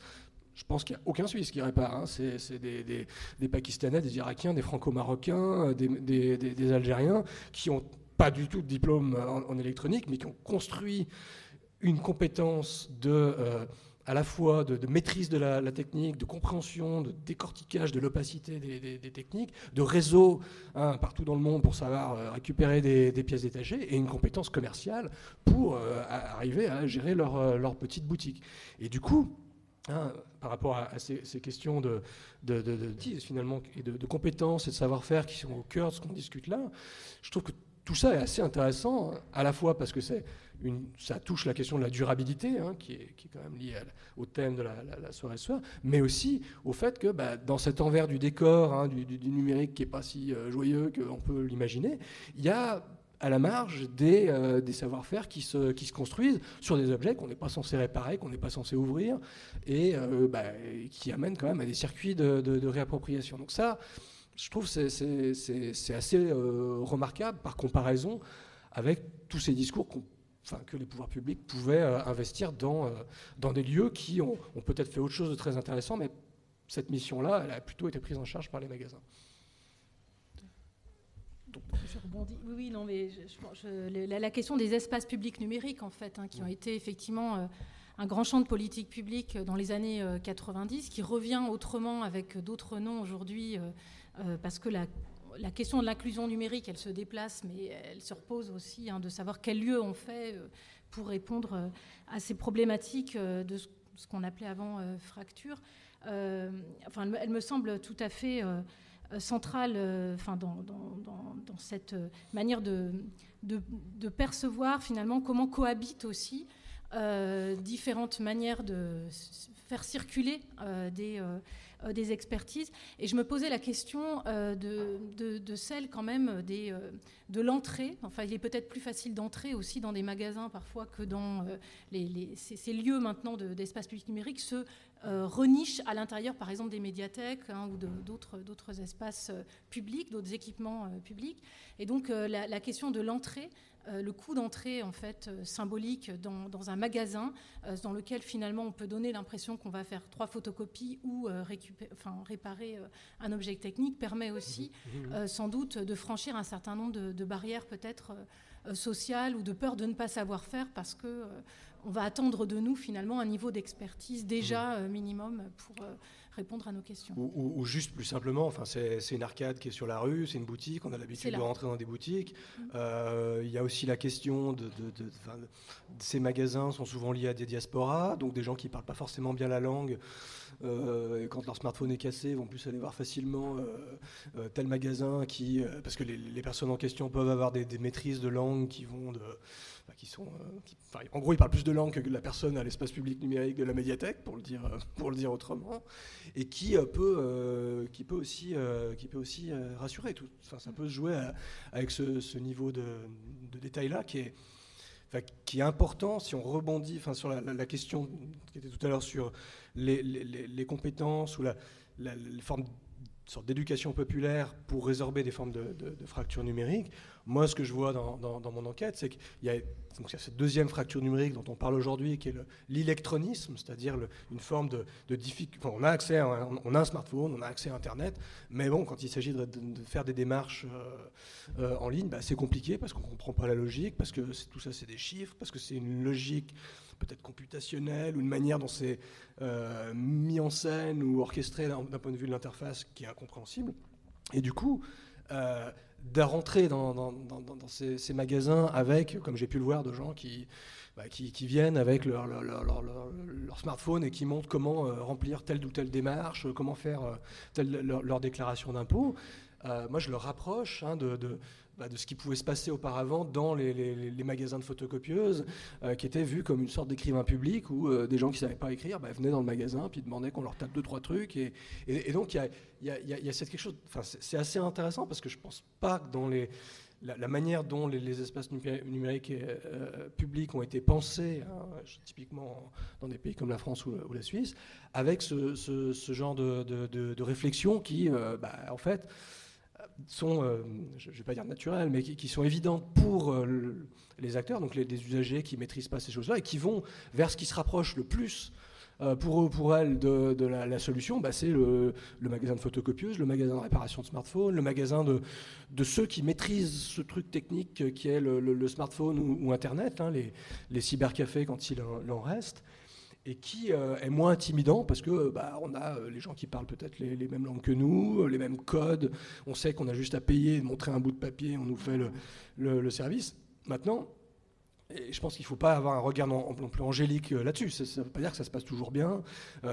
je pense qu'il n'y a aucun Suisse qui répare. Hein. C'est des, Pakistanais, des Irakiens, des Franco-Marocains, des, des, Algériens qui n'ont pas du tout de diplôme en, électronique, mais qui ont construit une compétence de euh, à la fois de, maîtrise de la, technique, de compréhension, de décortiquage de l'opacité des, techniques, de réseau hein, partout dans le monde pour savoir euh, récupérer des, pièces détachées, et une compétence commerciale pour euh, arriver à gérer leur, euh, leur, petite boutique. Et du coup, hein, par rapport à, ces, questions de, finalement et de, compétences et de savoir-faire qui sont au cœur de ce qu'on discute là, je trouve que tout ça est assez intéressant, à la fois parce que c'est ça touche la question de la durabilité, hein, qui, est, quand même liée au thème de la, soirée ce soir, mais aussi au fait que bah, dans cet envers du décor, hein, du, numérique qui n'est pas si euh, joyeux qu'on peut l'imaginer, il y a à la marge des, euh, savoir-faire qui se, construisent sur des objets qu'on n'est pas censé réparer, qu'on n'est pas censé ouvrir, et euh, bah, qui amènent quand même à des circuits de, réappropriation. Donc ça, je trouve c'est assez remarquable par comparaison avec tous ces discours qu'on enfin, que les pouvoirs publics pouvaient investir dans, dans des lieux qui ont, ont peut-être fait autre chose de très intéressant, mais cette mission-là, elle a plutôt été prise en charge par les magasins. Je rebondis. Oui, oui, non, mais je, la, question des espaces publics numériques, en fait, hein, qui ont été effectivement euh, un grand champ de politique publique dans les années 90, euh, qui revient autrement avec d'autres noms aujourd'hui, euh, parce que la, question de l'inclusion numérique, elle se déplace, mais elle se repose aussi hein, de savoir quel lieu on fait pour répondre à ces problématiques de ce, qu'on appelait avant fracture. enfin, elle, me semble tout à fait euh, centrale euh, enfin, dans, cette euh, manière de, percevoir finalement comment cohabitent aussi différentes manières de faire circuler des, des, expertises. Et je me posais la question de, de, celle quand même des, de l'entrée. Enfin, il est peut-être plus facile d'entrer aussi dans des magasins parfois que dans ces, lieux maintenant d'espace public numérique, ceux euh, reniche à l'intérieur, par exemple, des médiathèques hein, ou d'autres espaces euh, publics, d'autres équipements euh, publics. Et donc, la, question de l'entrée, le coût d'entrée, en fait, symbolique dans, un magasin, dans lequel, finalement, on peut donner l'impression qu'on va faire trois photocopies ou enfin, réparer un objet technique, permet aussi, mmh, mmh. sans doute, de franchir un certain nombre de, de barrières, peut-être sociales, ou de peur de ne pas savoir faire parce que on va attendre de nous finalement un niveau d'expertise déjà euh, minimum pour euh, répondre à nos questions. Ou, juste plus simplement, enfin, c'est une arcade qui est sur la rue, c'est une boutique, on a l'habitude de rentrer dans des boutiques. Mmh. Euh, il y a aussi la question de, ces magasins sont souvent liés à des diasporas, donc des gens qui ne parlent pas forcément bien la langue. et quand leur smartphone est cassé, vont plus aller voir facilement tel magasin qui, parce que les, personnes en question peuvent avoir des, des maîtrises de langue qui vont de qui sont, euh, en gros, ils parlent plus de langues que la personne à l'espace public numérique de la médiathèque, pour le dire, euh, pour le dire autrement, et qui euh, peut, qui peut aussi, qui peut aussi rassurer. Tout. Ça peut se jouer avec ce, niveau de, détail-là qui est, qui est important si on rebondit enfin, sur la, question qui était tout à l'heure sur les, les, compétences ou la, les formes sorte d'éducation populaire pour résorber des formes de, de, fractures numériques. Moi, ce que je vois dans, mon enquête, c'est qu'il y, a cette deuxième fracture numérique dont on parle aujourd'hui, qui est l'électronisme, c'est-à-dire une forme de, difficulté. on a accès, un, on a un smartphone, on a accès à Internet, mais bon, quand il s'agit de, faire des démarches euh, euh, en ligne, bah, c'est compliqué parce qu'on ne comprend pas la logique, parce que tout ça, c'est des chiffres, parce que c'est une logique peut-être computationnelle ou une manière dont c'est euh, mis en scène ou orchestré d'un point de vue de l'interface qui est incompréhensible. Et du coup, de rentrer dans, ces, magasins avec, comme j'ai pu le voir, de gens qui, bah, qui, viennent avec leur, leur, smartphone et qui montrent comment euh, remplir telle ou telle démarche, comment faire telle, leur, déclaration d'impôt. moi, je le rapproche hein, de, bah, de ce qui pouvait se passer auparavant dans les, magasins de photocopieuses, euh, qui étaient vus comme une sorte d'écrivain public où euh, des gens qui ne savaient pas écrire bah, venaient dans le magasin puis demandaient qu'on leur tape deux, trois trucs. Et, donc, il y a, cette quelque chose. c'est assez intéressant parce que je ne pense pas que dans. La, manière dont les, espaces numériques euh, publics ont été pensés, hein, typiquement dans des pays comme la France ou, la Suisse, avec ce, genre de, réflexion qui, bah, en fait, sont, euh, je ne vais pas dire naturelles, mais qui, sont évidentes pour euh, les acteurs, donc les, usagers qui ne maîtrisent pas ces choses-là, et qui vont vers ce qui se rapproche le plus euh, pour eux ou pour elles de, la, solution, bah, c'est le, magasin de photocopieuse, le magasin de réparation de smartphone, le magasin de, ceux qui maîtrisent ce truc technique qui est le, smartphone ou, Internet, hein, les cybercafés quand il en reste et qui euh, est moins intimidant parce que bah, on a euh, les gens qui parlent peut-être les, mêmes langues que nous, les mêmes codes. On sait qu'on a juste à payer, montrer un bout de papier, on nous fait le, service. Maintenant, je pense qu'il ne faut pas avoir un regard en, plus angélique euh, là-dessus. Ça ne veut pas dire que ça se passe toujours bien.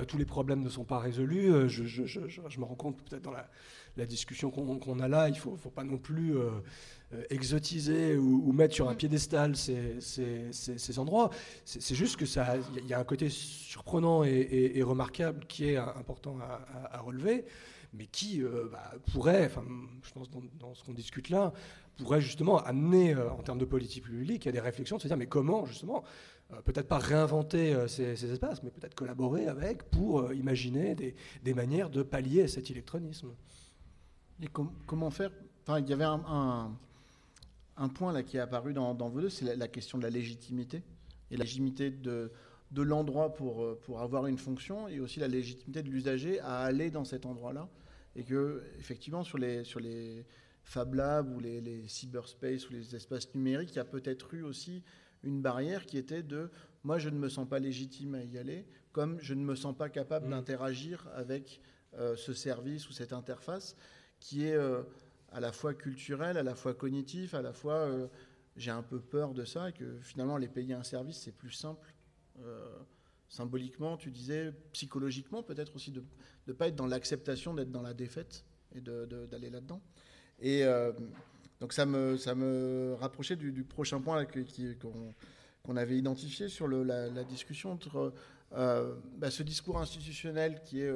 tous les problèmes ne sont pas résolus. Je, me rends compte peut-être dans la, discussion qu'on a là, il ne faut, faut, pas non plus euh, exotiser ou, mettre sur un piédestal ces, ces, endroits. C'est juste que ça, il y a un côté surprenant et, remarquable qui est important à, relever, mais qui euh, bah, pourrait, enfin, je pense dans, ce qu'on discute là, pourrait justement amener euh, en termes de politique publique à des réflexions de se dire mais comment justement peut-être pas réinventer ces, espaces, mais peut-être collaborer avec pour imaginer des, des, manières de pallier cet électronisme. Et comment faire? Enfin, il y avait un, un point là qui est apparu dans, dans vos deux, c'est la, question de la légitimité et la légitimité de, de l'endroit pour, euh, pour avoir une fonction et aussi la légitimité de l'usager à aller dans cet endroit-là. Et que, effectivement, sur les, sur les Fab Labs ou les, les cyberspace ou les espaces numériques, il y a peut-être eu aussi une barrière qui était de moi, je ne me sens pas légitime à y aller, comme je ne me sens pas capable mmh. d'interagir avec euh, ce service ou cette interface qui est euh, à la fois culturel, à la fois cognitif, à la fois euh, j'ai un peu peur de ça que finalement les payer un service c'est plus simple. Euh, symboliquement, tu disais, psychologiquement peut-être aussi de ne pas être dans l'acceptation d'être dans la défaite et d'aller là-dedans. Et euh, donc ça me, ça me rapprochait du, prochain point qu'on avait identifié sur la, discussion entre bah, ce discours institutionnel qui est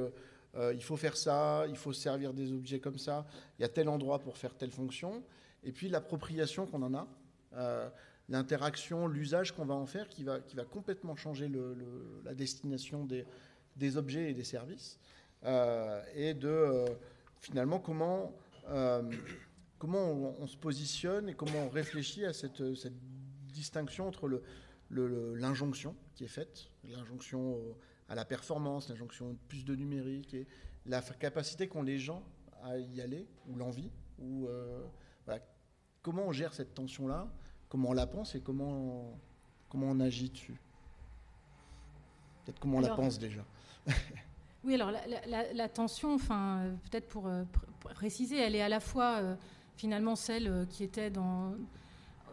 euh, il faut faire ça, il faut servir des objets comme ça, il y a tel endroit pour faire telle fonction, et puis l'appropriation qu'on en a, euh, l'interaction, l'usage qu'on va en faire qui va, complètement changer la destination des, objets et des services, euh, et de finalement comment, comment on, se positionne et comment on réfléchit à cette, distinction entre l'injonction qui est faite, l'injonction à la performance, l'injonction plus de numérique et la capacité qu'ont les gens à y aller, ou l'envie, ou euh, comment on gère cette tension-là, comment on la pense et comment on, comment on agit dessus? Peut-être comment on la pense déjà. oui, alors la, tension, enfin, peut-être pour, euh, préciser, elle est à la fois euh, finalement celle qui était dans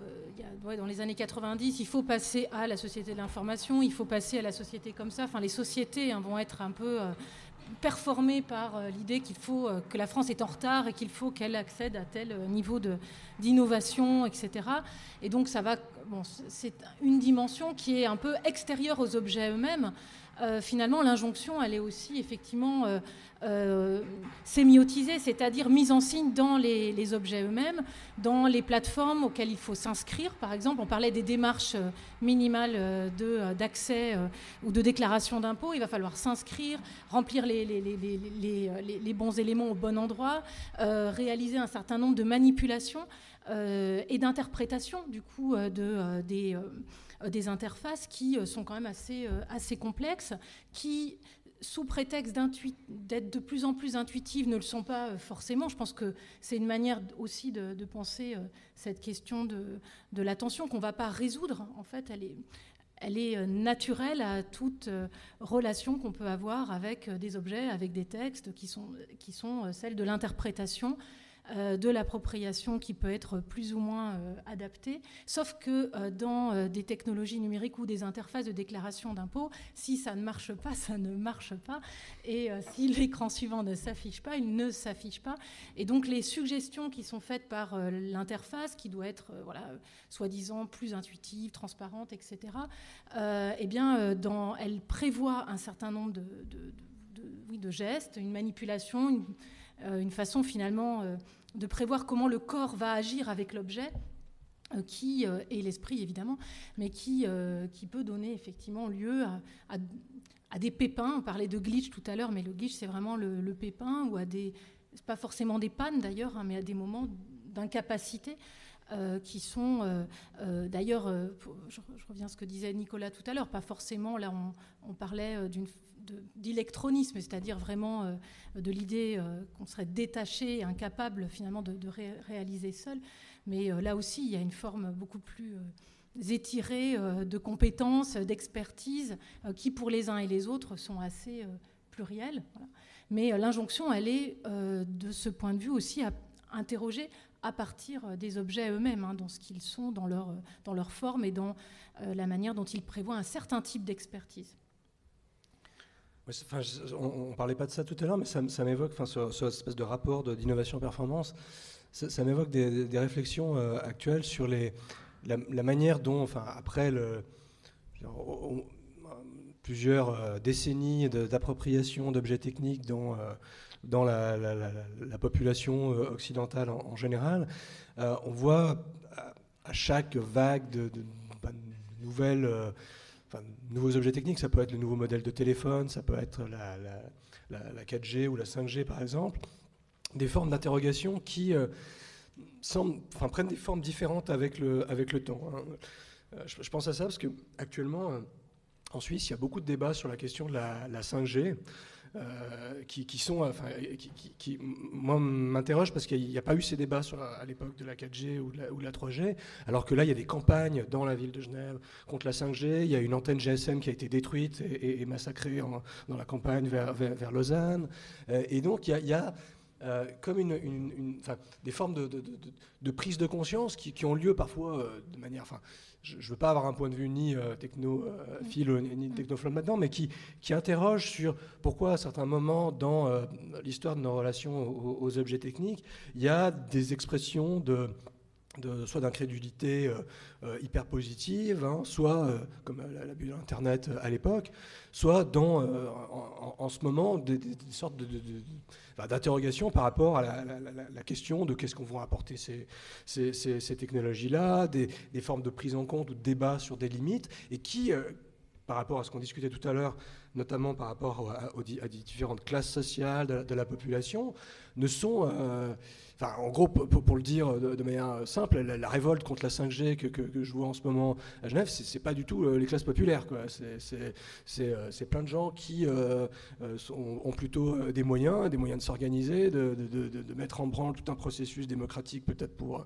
euh, dans les années 90, il faut passer à la société de l'information, il faut passer à la société comme ça. Enfin, les sociétés hein, vont être un peu euh, performées par euh, l'idée qu'il faut que la France est en retard et qu'il faut qu'elle accède à tel niveau d'innovation, etc. Et donc, ça va. Bon, c'est une dimension qui est un peu extérieure aux objets eux-mêmes. Finalement, l'injonction, elle est aussi effectivement euh, sémiotisée, c'est-à-dire mise en signe dans les, objets eux-mêmes, dans les plateformes auxquelles il faut s'inscrire. Par exemple, on parlait des démarches euh, minimales euh, d'accès ou de déclaration d'impôt. Il va falloir s'inscrire, remplir les, les, bons éléments au bon endroit, réaliser un certain nombre de manipulations et d'interprétations du coup de, des des interfaces qui sont quand même assez, assez complexes, qui sous prétexte d'être de plus en plus intuitives, ne le sont pas euh, forcément. Je pense que c'est une manière aussi de, penser euh, cette question de, de l'attention qu'on ne va pas résoudre. En fait, elle est, elle est euh, naturelle à toute relation qu'on peut avoir avec des objets, avec des textes qui sont, qui sont celles de l'interprétation euh, de l'appropriation qui peut être plus ou moins euh, adaptée, sauf que euh, dans des technologies numériques ou des interfaces de déclaration d'impôt, si ça ne marche pas, ça ne marche pas, et si l'écran suivant ne s'affiche pas, il ne s'affiche pas. Et donc les suggestions qui sont faites par l'interface, qui doit être voilà, soi-disant plus intuitive, transparente, etc., eh bien, elle prévoit un certain nombre de, de gestes, une manipulation, une façon finalement de prévoir comment le corps va agir avec l'objet. Euh, qui, euh, et l'esprit évidemment, mais qui, euh, qui peut donner effectivement lieu à, des pépins. On parlait de glitch tout à l'heure, mais le glitch c'est vraiment le, pépin, ou à des, pas forcément des pannes d'ailleurs, hein, mais à des moments d'incapacité. qui sont d'ailleurs, je, reviens à ce que disait Nicolas tout à l'heure, pas forcément, là on, on parlait d'une d'électronisme, c'est-à-dire vraiment euh, de l'idée euh, qu'on serait détaché, incapable finalement de, réaliser seul. Mais euh, là aussi, il y a une forme beaucoup plus étirée de compétences, d'expertise, qui pour les uns et les autres sont assez plurielles. Mais l'injonction, elle est de ce point de vue aussi à interroger à partir des objets eux-mêmes, hein, dans ce qu'ils sont, dans leur, dans leur forme et dans la manière dont ils prévoient un certain type d'expertise on ne parlait pas de ça tout à l'heure, mais ça, m'évoque, enfin, ce, espèce de rapport d'innovation-performance, ça, m'évoque des, réflexions euh, actuelles sur les, la, manière dont, enfin, après plusieurs euh, décennies d'appropriation d'objets techniques dans, euh, dans la, population occidentale en, général, on voit à, chaque vague de nouvelles enfin, nouveaux objets techniques, ça peut être le nouveau modèle de téléphone, ça peut être la, la, 4G ou la 5G par exemple, des formes d'interrogation qui, euh, enfin, prennent des formes différentes avec le, avec le temps. Hein. Je, pense à ça parce qu'actuellement, en Suisse, il y a beaucoup de débats sur la question de la 5G. Euh, qui, sont, enfin, qui, moi, m'interroge parce qu'il n'y a pas eu ces débats à l'époque de la 4G ou de la, ou la, 3G, alors que là, il y a des campagnes dans la ville de Genève contre la 5G. Il y a une antenne GSM qui a été détruite et, massacrée dans la campagne vers, vers, Lausanne. Euh, et donc, il y a, euh, comme une, une, des formes de, prise de conscience qui, qui ont lieu parfois de manière, enfin, je ne veux pas avoir un point de vue ni euh, technophile euh, ni technophile maintenant, mais qui, qui interroge sur pourquoi à certains moments dans euh, l'histoire de nos relations aux, objets techniques, il y a des expressions de, de soit d'incrédulité hyper positive, hein, soit, comme l'abus de l'Internet à l'époque, soit dans, en, ce moment, des, sortes de d'interrogation par rapport à la, question de qu'est-ce qu'on va apporter ces, ces, technologies-là, des, formes de prise en compte ou de débat sur des limites, et qui, euh, par rapport à ce qu'on discutait tout à l'heure, notamment par rapport à, aux, différentes classes sociales de, la population, ne sont... Euh, Enfin, en gros, pour, le dire de, manière simple, la, révolte contre la 5G que, je vois en ce moment à Genève, c'est pas du tout euh, les classes populaires. C'est euh, plein de gens qui ont plutôt des moyens, des moyens de s'organiser, de, mettre en branle tout un processus démocratique, peut-être pour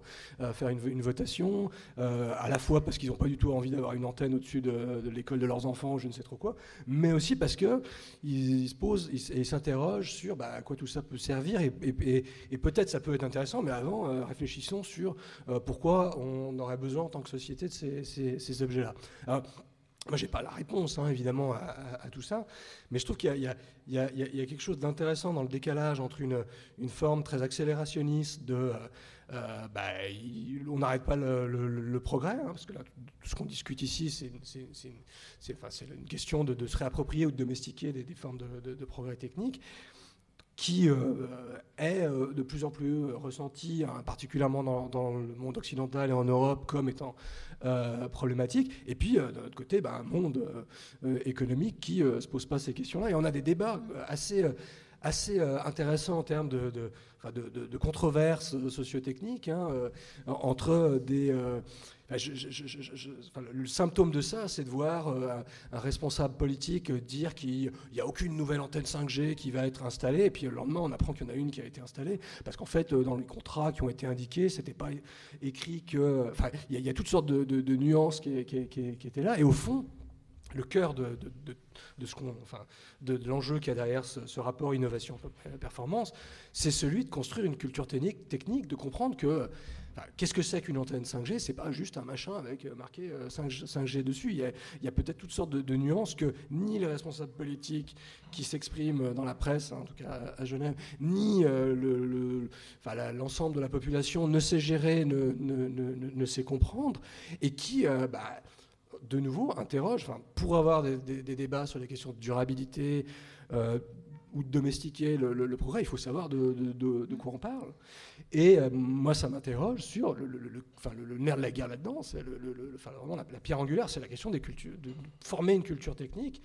faire une, votation, à la fois parce qu'ils n'ont pas du tout envie d'avoir une antenne au-dessus de, l'école de leurs enfants, je ne sais trop quoi, mais aussi parce qu'ils ils se posent et s'interrogent sur bah, à quoi tout ça peut servir et peut-être ça peut être intéressant, mais avant, euh, réfléchissons sur euh, pourquoi on aurait besoin en tant que société de ces, objets-là. Moi, je n'ai pas la réponse, hein, évidemment, à, tout ça, mais je trouve qu'il y, a quelque chose d'intéressant dans le décalage entre une, forme très accélérationniste de euh, bah, on n'arrête pas le, progrès, hein, parce que là, tout ce qu'on discute ici, c'est une, question de, se réapproprier ou de domestiquer des, formes de, de progrès techniques qui euh, est euh, de plus en plus ressenti, hein, particulièrement dans, le monde occidental et en Europe, comme étant euh, problématique. Et puis, d'un autre côté, bah, un monde économique qui ne se pose pas ces questions-là. Et on a des débats assez assez intéressants en termes de, de, de, controverses sociotechniques hein, entre des, le symptôme de ça, c'est de voir euh, un, responsable politique dire qu'il n'y a aucune nouvelle antenne 5G qui va être installée, et puis le lendemain, on apprend qu'il y en a une qui a été installée, parce qu'en fait, euh, dans les contrats qui ont été indiqués, c'était pas écrit que. Enfin, il y, a toutes sortes de, nuances qui, étaient là, et au fond, le cœur de, ce qu'on, enfin, de, l'enjeu qu'il y a derrière ce, rapport innovation-performance, c'est celui de construire une culture technique, technique de comprendre que Qu'est-ce que c'est qu'une antenne 5G C'est pas juste un machin avec euh, marqué 5G euh, dessus. Il y a, peut-être toutes sortes de, nuances que ni les responsables politiques qui s'expriment dans la presse, hein, en tout cas à Genève, ni euh, l'ensemble de la population ne sait gérer, ne, sait comprendre, et qui, bah, de nouveau, interroge, pour avoir des, débats sur les questions de durabilité, ou de domestiquer le, progrès, il faut savoir de, quoi on parle. Et euh, moi, ça m'interroge sur le, nerf de la guerre là-dedans, c'est la, la, pierre angulaire, c'est la question des cultures, de former une culture technique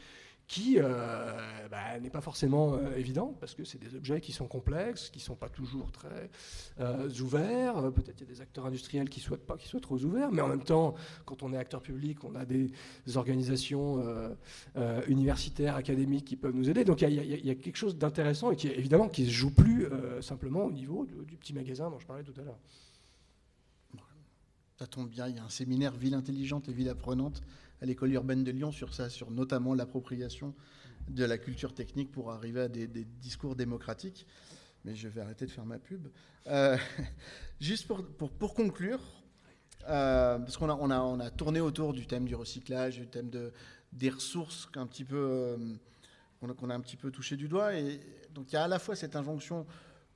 qui euh, bah, n'est pas forcément euh, évidente parce que c'est des objets qui sont complexes, qui ne sont pas toujours très euh, ouverts. Peut-être qu'il y a des acteurs industriels qui ne souhaitent pas qu'ils soient trop ouverts, mais en même temps, quand on est acteur public, on a des, organisations universitaires, académiques qui peuvent nous aider. Donc il y, a quelque chose d'intéressant et qui évidemment qui se joue plus simplement au niveau du, petit magasin dont je parlais tout à l'heure. Ça tombe bien, il y a un séminaire Ville intelligente et Ville apprenante à l'école urbaine de Lyon sur ça, sur notamment l'appropriation de la culture technique pour arriver à des, discours démocratiques. Mais je vais arrêter de faire ma pub. Euh, juste pour, pour, conclure, euh, parce qu'on a, on a, on a tourné autour du thème du recyclage, du thème de, des ressources qu'un petit peu, euh, qu'on a, un petit peu touché du doigt. Et donc il y a à la fois cette injonction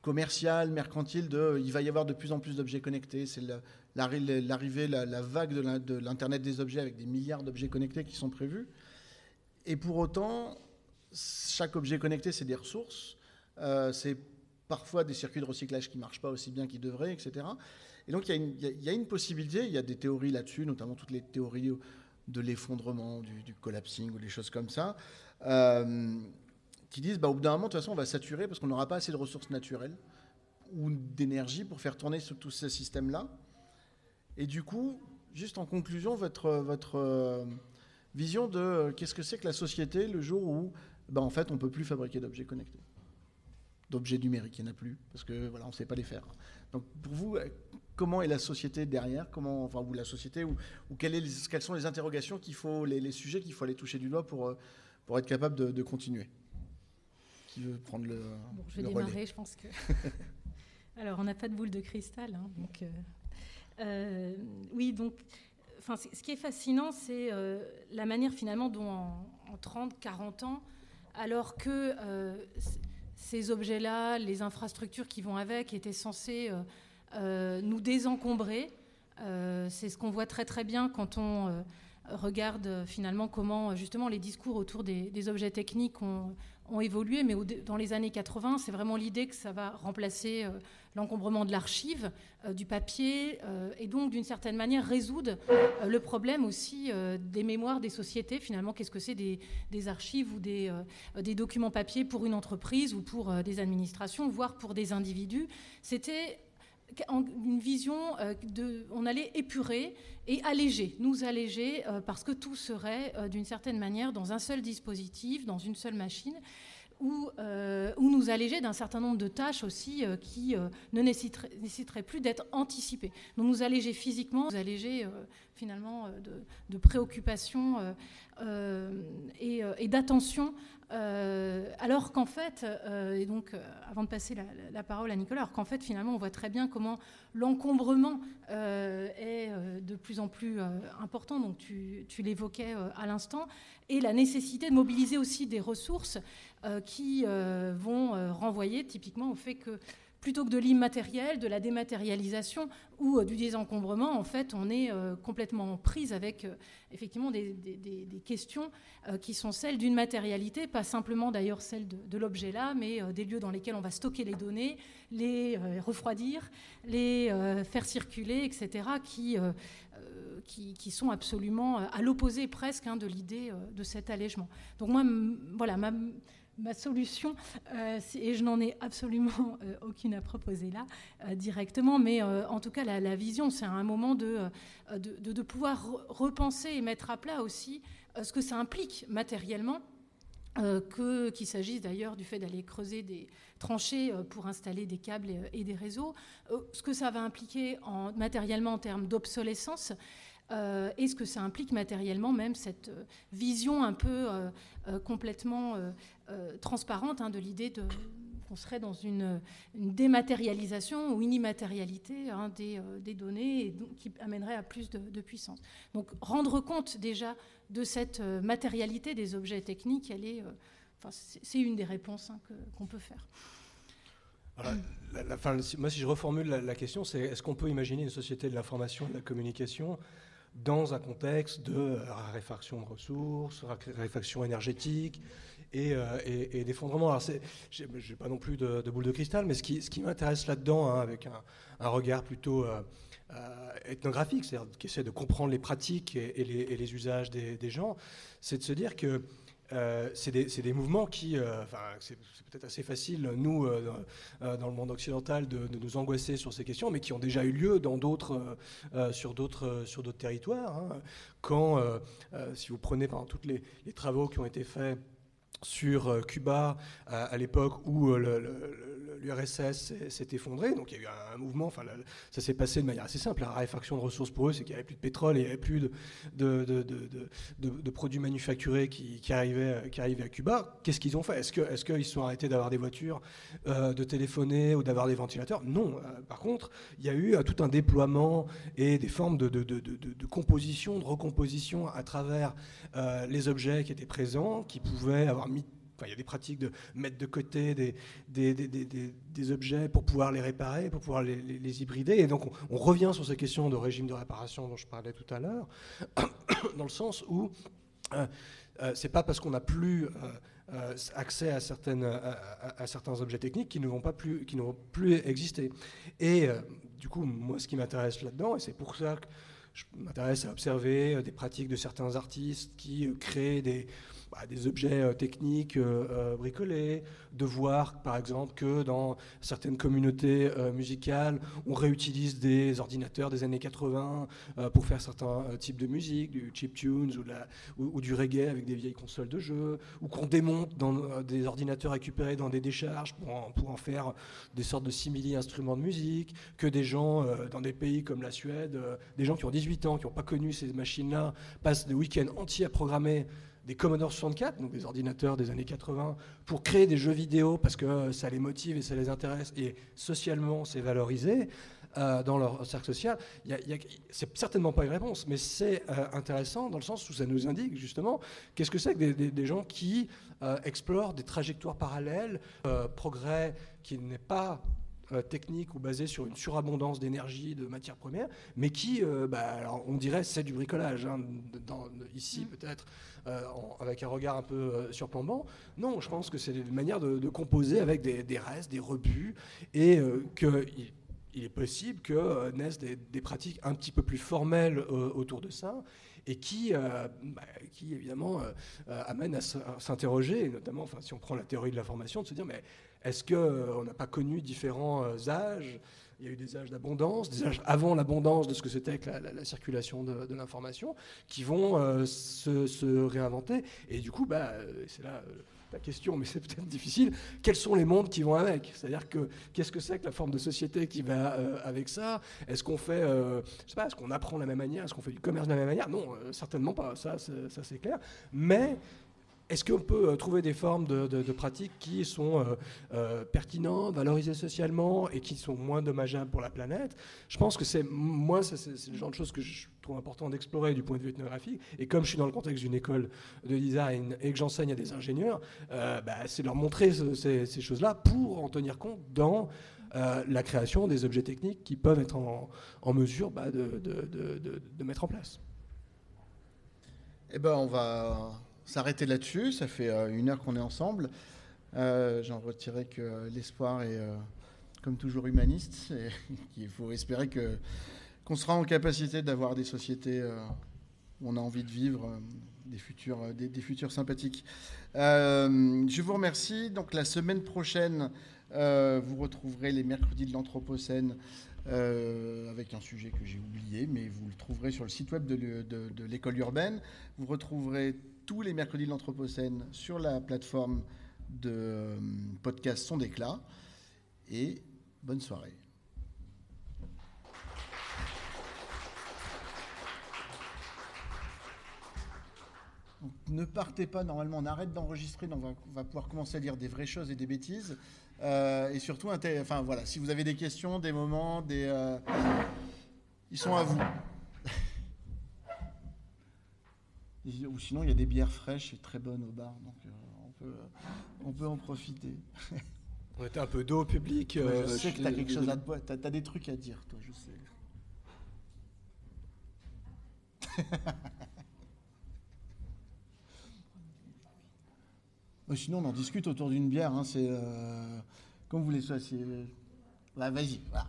commerciale, mercantile, de il va y avoir de plus en plus d'objets connectés, c'est l'arrivée, la, vague de l'Internet des objets avec des milliards d'objets connectés qui sont prévus. Et pour autant, chaque objet connecté, c'est des ressources, euh, c'est parfois des circuits de recyclage qui ne marchent pas aussi bien qu'ils devraient, etc. Et donc il y, a une possibilité, il y a des théories là-dessus, notamment toutes les théories de l'effondrement, du, collapsing ou des choses comme ça. Euh, qui disent bah, au bout d'un moment, de toute façon, on va saturer parce qu'on n'aura pas assez de ressources naturelles. ou d'énergie pour faire tourner ce, tous ces systèmes-là. Et du coup, juste en conclusion, votre, votre euh, vision de euh, qu'est-ce que c'est que la société le jour où, ben, en fait, on ne peut plus fabriquer d'objets connectés, d'objets numériques, il n'y en a plus, parce que voilà, on ne sait pas les faire. Donc pour vous, euh, comment est la société derrière? Comment, enfin, Ou la société, ou, ou quelles, sont les interrogations qu'il faut, les, sujets qu'il faut aller toucher du doigt pour, pour être capable de, continuer? Qui veut prendre le. Bon, je vais démarrer, je pense que. Alors, on n'a pas de boule de cristal, hein, donc. Euh, oui, donc, enfin, ce qui est fascinant, c'est euh, la manière finalement dont en, 30, 40 ans, alors que euh, ces objets-là, les infrastructures qui vont avec, étaient censés nous désencombrer. c'est ce qu'on voit très très bien quand on regarde finalement comment justement les discours autour des, objets techniques ont, ont évolué, mais dans les années 80, c'est vraiment l'idée que ça va remplacer euh, l'encombrement de l'archive, euh, du papier, euh, et donc d'une certaine manière résoudre le problème aussi des mémoires des sociétés. Finalement, qu'est-ce que c'est des, archives ou des, des, documents papier pour une entreprise ou pour des administrations, voire pour des individus? C'était une vision de, on allait épurer et alléger, nous alléger, parce que tout serait d'une certaine manière dans un seul dispositif, dans une seule machine, ou, euh, ou nous alléger d'un certain nombre de tâches aussi euh, qui euh, ne nécessiteraient, plus d'être anticipées. Donc nous alléger physiquement, nous alléger finalement de, préoccupations et d'attention euh, alors qu'en fait, euh, et donc euh, avant de passer la, parole à Nicolas, alors qu'en fait finalement on voit très bien comment l'encombrement est de plus en plus important, donc tu, tu l'évoquais à l'instant, et la nécessité de mobiliser aussi des ressources qui vont renvoyer typiquement au fait que plutôt que de l'immatériel, de la dématérialisation ou euh, du désencombrement, en fait, on est euh, complètement prise avec euh, effectivement des, questions qui sont celles d'une matérialité, pas simplement d'ailleurs celle de, l'objet là, mais des lieux dans lesquels on va stocker les données, les refroidir, les faire circuler, etc., qui, qui, sont absolument à l'opposé presque hein, de l'idée de cet allègement. Donc moi, voilà, ma ma solution, euh, et je n'en ai absolument euh, aucune à proposer là euh, directement, mais en tout cas la, vision, c'est un moment de, de, pouvoir repenser et mettre à plat aussi ce que ça implique matériellement. que, qu'il s'agisse d'ailleurs du fait d'aller creuser des tranchées pour installer des câbles et, des réseaux, ce que ça va impliquer en, matériellement en termes d'obsolescence, et ce que ça implique matériellement, même cette vision un peu complètement transparente hein, de l'idée qu'on serait dans une, dématérialisation ou une immatérialité hein, des, données qui amènerait à plus de, puissance. Donc rendre compte déjà de cette matérialité des objets techniques, elle est, c'est une des réponses hein, qu'on peut faire. moi, si je reformule la, la question, c'est est-ce qu'on peut imaginer une société de l'information et de la communication dans un contexte de raréfaction de ressources, raréfaction énergétique et, euh, d'effondrement. Alors, je n'ai pas non plus de, boule de cristal, mais ce qui, m'intéresse là-dedans, hein, avec un, regard plutôt euh, euh, ethnographique, c'est-à-dire qui essaie de comprendre les pratiques et, les, usages des, gens, c'est de se dire que euh, c'est des, mouvements qui, euh, c'est peut-être assez facile, nous, euh, dans le monde occidental, de, nous angoisser sur ces questions, mais qui ont déjà eu lieu dans d'autres, sur d'autres, territoires. Hein. Quand, si vous prenez par tous les, les, travaux qui ont été faits sur Cuba à, l'époque où le l'URSS s'est effondré, donc il y a eu un, mouvement, enfin, ça s'est passé de manière assez simple. La raréfaction de ressources pour eux, c'est qu'il n'y avait plus de pétrole, il n'y avait plus de, produits manufacturés qui, arrivaient, à Cuba. Qu'est-ce qu'ils ont fait? Est-ce qu'ils qu'ils sont arrêtés d'avoir des voitures, euh, de téléphoner ou d'avoir des ventilateurs? Non. Euh, par contre, il y a eu euh, tout un déploiement et des formes de, composition, de recomposition à travers les objets qui étaient présents, qui pouvaient avoir mis il y a des pratiques de mettre de côté des, objets pour pouvoir les réparer, pour pouvoir les, hybrider. Et donc, on, revient sur ces questions de régime de réparation dont je parlais tout à l'heure, dans le sens où euh, euh, c'est pas parce qu'on n'a plus euh, accès à, certains objets techniques qui ne vont pas plus, qui ne vont plus exister. Et du coup, moi, ce qui m'intéresse là-dedans, et c'est pour ça que je m'intéresse à observer des pratiques de certains artistes qui créent des, bah, des objets euh, techniques euh, euh, bricolés, de voir par exemple que dans certaines communautés musicales, on réutilise des ordinateurs des années 80 pour faire certains types de musique, du chip tunes ou, du reggae avec des vieilles consoles de jeux, ou qu'on démonte des ordinateurs récupérés dans des décharges pour en, faire des sortes de simili instruments de musique, que des gens dans des pays comme la Suède, des gens qui ont 18 ans, qui n'ont pas connu ces machines-là, passent des week-ends entiers à programmer des Commodore 64, donc des ordinateurs des années 80, pour créer des jeux vidéo parce que ça les motive et ça les intéresse et socialement c'est valorisé euh, dans leur cercle social, c'est certainement pas une réponse, mais c'est euh, intéressant dans le sens où ça nous indique justement qu'est-ce que c'est que des, gens qui euh, explorent des trajectoires parallèles, progrès qui n'est pas technique ou basé sur une surabondance d'énergie, de matières premières, mais qui, bah, on dirait, c'est du bricolage. Hein, ici, mmh. peut-être, euh, avec un regard un peu euh, surplombant. Non, je pense que c'est une manière de, composer avec des, restes, des rebuts, et euh, qu'il il est possible que naissent des, pratiques un petit peu plus formelles autour de ça et qui, bah, qui évidemment amènent à s'interroger, notamment enfin, si on prend la théorie de l'information, de se dire mais est-ce qu'on n'a pas connu différents âges? Il y a eu des âges d'abondance, des âges avant l'abondance de ce que c'était que la, circulation de, l'information, qui vont euh, se, réinventer. Et du coup, bah, euh, c'est là euh, la question, mais c'est peut-être difficile. Quels sont les mondes qui vont avec? C'est-à-dire que qu'est-ce que c'est que la forme de société qui va avec ça? Est-ce qu'on fait, je sais pas, est-ce qu'on apprend de la même manière? Est-ce qu'on fait du commerce de la même manière? Non, certainement pas. Ça, ça c'est clair. Mais est-ce qu'on peut euh, trouver des formes de, pratiques qui sont euh, euh, pertinentes, valorisées socialement et qui sont moins dommageables pour la planète? Je pense que c'est moi, c'est le genre de choses que je trouve important d'explorer du point de vue ethnographique. Et comme je suis dans le contexte d'une école de design et que j'enseigne à des ingénieurs, bah, c'est leur montrer ces, choses-là pour en tenir compte dans la création des objets techniques qui peuvent être en, mesure bah, de, de, mettre en place. Eh ben, on va s'arrêter là-dessus. Ça fait euh, une heure qu'on est ensemble. Euh, j'en retirais que l'espoir est, euh, comme toujours, humaniste. Et il faut espérer que qu'on sera en capacité d'avoir des sociétés où on a envie de vivre, des futurs, des, futurs sympathiques. je vous remercie. Donc la semaine prochaine, vous retrouverez les mercredis de l'Anthropocène. avec un sujet que j'ai oublié, mais vous le trouverez sur le site web de l'école urbaine. Vous retrouverez tous les mercredis de l'Anthropocène sur la plateforme de euh, podcast Son d'éclat. Et bonne soirée. ne partez pas, normalement on arrête d'enregistrer, donc on va, pouvoir commencer à dire des vraies choses et des bêtises. Euh, et surtout, enfin voilà, si vous avez des questions, des moments, des, euh, ils sont à vous. Ou sinon, il y a des bières fraîches et très bonnes au bar, donc euh, on, peut, euh, on peut en profiter. on était un peu d'eau au public. je euh, sais que tu as quelque chose à tu as, des trucs à dire, toi, je sais. sinon, on en discute autour d'une bière. Hein, c'est comme vous voulez, ça. vas-y, voilà.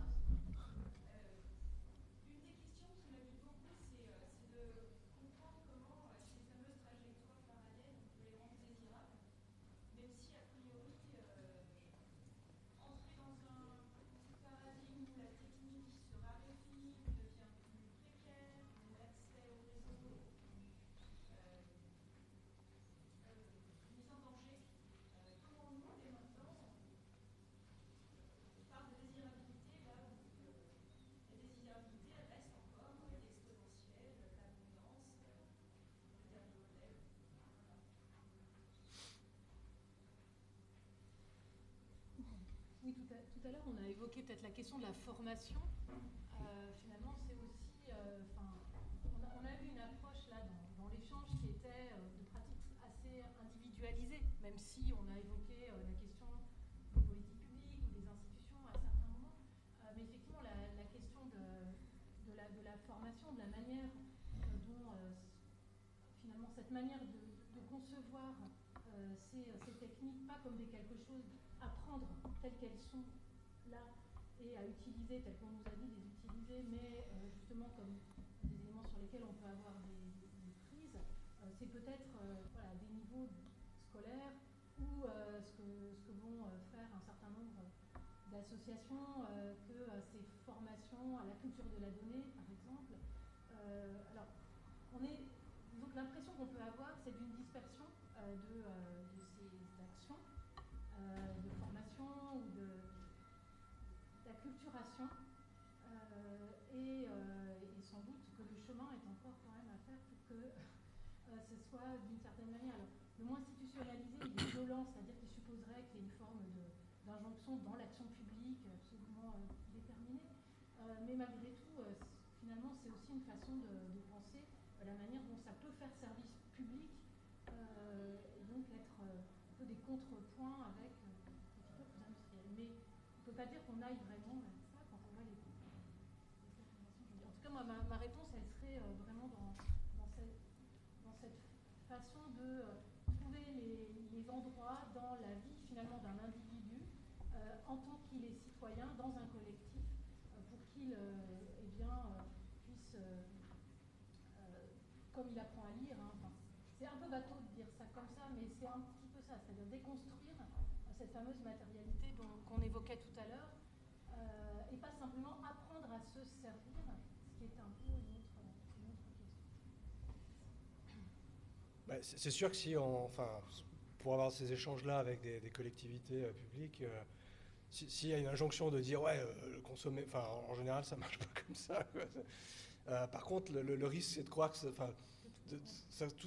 Tout à l'heure, on a évoqué peut-être la question de la formation. Euh, finalement, c'est aussi. Euh, on, a, eu une approche là dans, l'échange qui était euh, de pratiques assez individualisées, même si on a évoqué la question des politiques publiques ou des institutions à certains moments. mais effectivement, la, question de, la, formation, de la manière dont finalement cette manière de, concevoir ces, ces, techniques, pas comme des quelque chose à prendre telles qu'elles sont et à utiliser, tel qu'on nous a dit, les utiliser, mais euh, justement comme des éléments lesquels on peut avoir des, crises, c'est peut-être voilà, des niveaux scolaires ou ce que, vont faire un certain nombre d'associations, que ces formations à la culture de la donnée, par exemple. alors, on est, donc l'impression qu'on peut avoir, c'est d'une dispersion de, de, ces actions de formation ou de d'acculturation et, et, sans doute que le chemin est encore quand même à faire pour que ce d'une certaine manière alors, le moins institutionnalisé, il est violent, c'est-à-dire qu'il supposerait qu'il y ait une forme d'injonction dans l'action publique absolument déterminée. mais malgré tout, finalement, c'est aussi une façon de, de penser la manière dont ça peut faire service public et donc être un peu des contrepoints avec euh, les plus industriels. Mais on ne peut pas dire qu'on aille vraiment vers ça quand on voit les, En tout cas, moi, ma, ma réponse, elle serait euh, vraiment dans, dans, cette, dans, cette, façon de euh, trouver les, les, endroits dans la vie finalement d'un individu euh, en tant qu'il est citoyen dans un collectif pour qu'il eh bien, puisse, comme il apprend à lire, hein, enfin, c'est un peu bateau de dire ça comme ça, mais c'est un petit peu ça, c'est-à-dire déconstruire fameuse matérialité qu'on évoquait tout à l'heure, euh, et pas simplement apprendre à se servir, ce qui est un peu une autre, question. Bah, c'est sûr que si on, enfin, pour avoir ces échanges-là avec des, collectivités euh, publiques, euh, s'il si y a une injonction de dire ouais, consommer, enfin, en général, ça marche pas comme ça. Par contre, le, risque, c'est de croire que, enfin,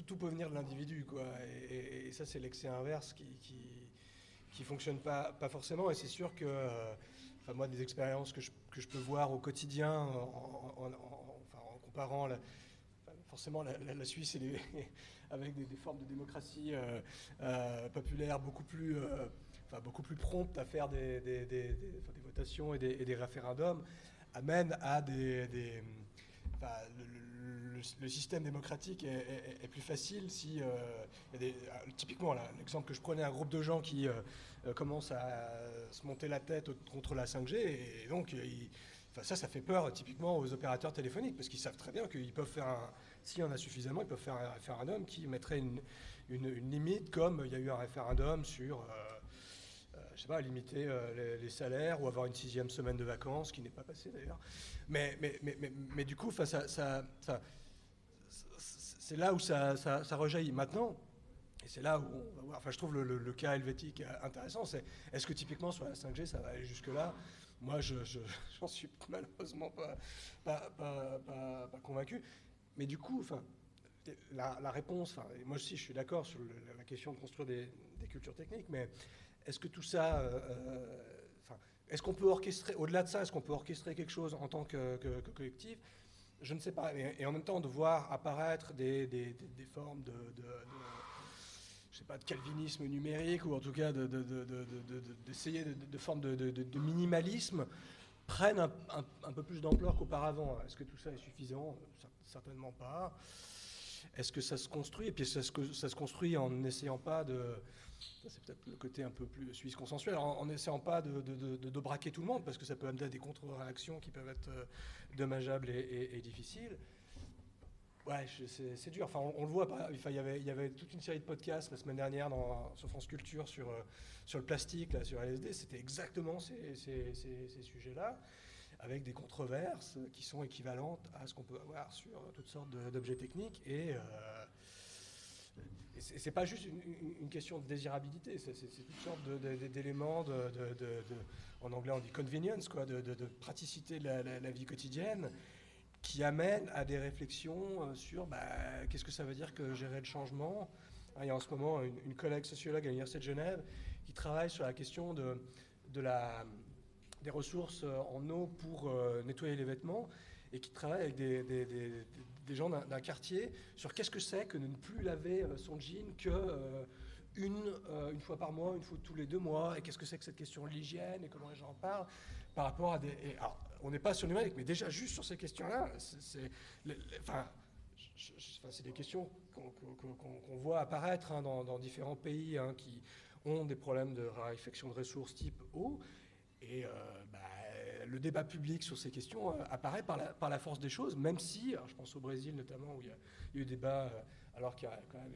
tout, peut venir de l'individu, quoi. Et, ça, c'est l'excès inverse qui, qui fonctionne pas, pas forcément. Et c'est sûr que, euh, moi, des expériences que je, que je, peux voir au quotidien, en, comparant forcément la, Suisse et les, avec des, formes de démocratie euh, euh, populaire beaucoup plus, enfin, beaucoup plus promptes à faire des, des, des votations et des, et des référendums, amènent à des, le, le, système démocratique est, plus facile si, euh, y a des, typiquement, l'exemple que je prenais, un groupe de gens qui euh, commencent à se monter la tête contre la 5G, et donc, enfin, ça, ça fait peur typiquement aux opérateurs téléphoniques, parce qu'ils savent très bien qu'ils peuvent faire un, s'il y en a suffisamment, ils peuvent faire un référendum qui mettrait une, limite, comme il y a eu un référendum sur... Euh, je sais pas, limiter euh, les, salaires ou avoir une sixième semaine de vacances, qui n'est pas passé d'ailleurs. Mais, mais, mais, mais, du coup, ça c'est là où ça, ça, rejaillit. Maintenant, et c'est là où on va voir, enfin je trouve le, cas helvétique intéressant, c'est est-ce que typiquement sur la 5G ça va aller jusque-là? Moi je, j'en suis malheureusement pas, pas, convaincu. Mais du coup, enfin, la, réponse, enfin, moi aussi je suis d'accord sur la question de construire des, cultures techniques, mais est-ce que tout ça. Euh, enfin, est-ce qu'on peut orchestrer, au-delà de ça, est-ce qu'on peut orchestrer quelque chose en tant que collectif? Je ne sais pas. Et, en même temps, de voir apparaître des, des, des, formes de, je sais pas, de calvinisme numérique, ou en tout cas d'essayer de, formes de, minimalisme, prennent un, un, peu plus d'ampleur qu'auparavant. Est-ce que tout ça est suffisant Certainement pas. Est-ce que ça se construit Et puis ça se construit en n'essayant pas de c'est peut-être le côté un peu plus suisse consensuel, en n'essayant pas de, braquer tout le monde, parce que ça peut amener à des contre-réactions qui peuvent être euh, dommageables et, difficiles. Ouais, c'est dur. Enfin, on, le voit. Enfin, il y avait, toute une série de podcasts la semaine dernière dans, sur France Culture sur, euh, le plastique, là, sur LSD. C'était exactement ces sujets-là, avec des controverses qui sont équivalentes à ce qu'on peut avoir sur toutes sortes d'objets techniques. Et euh, c'est pas juste une, question de désirabilité, c'est toutes sortes d'éléments, de, en anglais on dit convenience, quoi, de, praticité de la, vie quotidienne, qui amènent à des réflexions euh, sur bah, qu'est-ce que ça veut dire que gérer le changement. Il y a en ce moment une, collègue sociologue à l'Université de Genève qui travaille sur la question des ressources en eau pour euh, nettoyer les vêtements et qui travaille avec des, des gens d'un quartier sur qu'est-ce que c'est que de ne plus laver euh, son jean que euh, une, euh, une fois par mois, une fois tous les deux mois, et qu'est-ce que c'est que cette question de l'hygiène et comment les gens en parlent par rapport à des... Alors, on n'est pas sur numérique, mais déjà juste sur ces questions-là, c'est... Enfin, c'est des questions qu'on qu qu voit apparaître hein, dans, différents pays hein, qui ont des problèmes de raréfaction de ressources type eau. Et le débat public sur ces questions apparaît par la, force des choses, même si, je pense au Brésil notamment, où il y a, eu des débats, alors qu'il y a quand même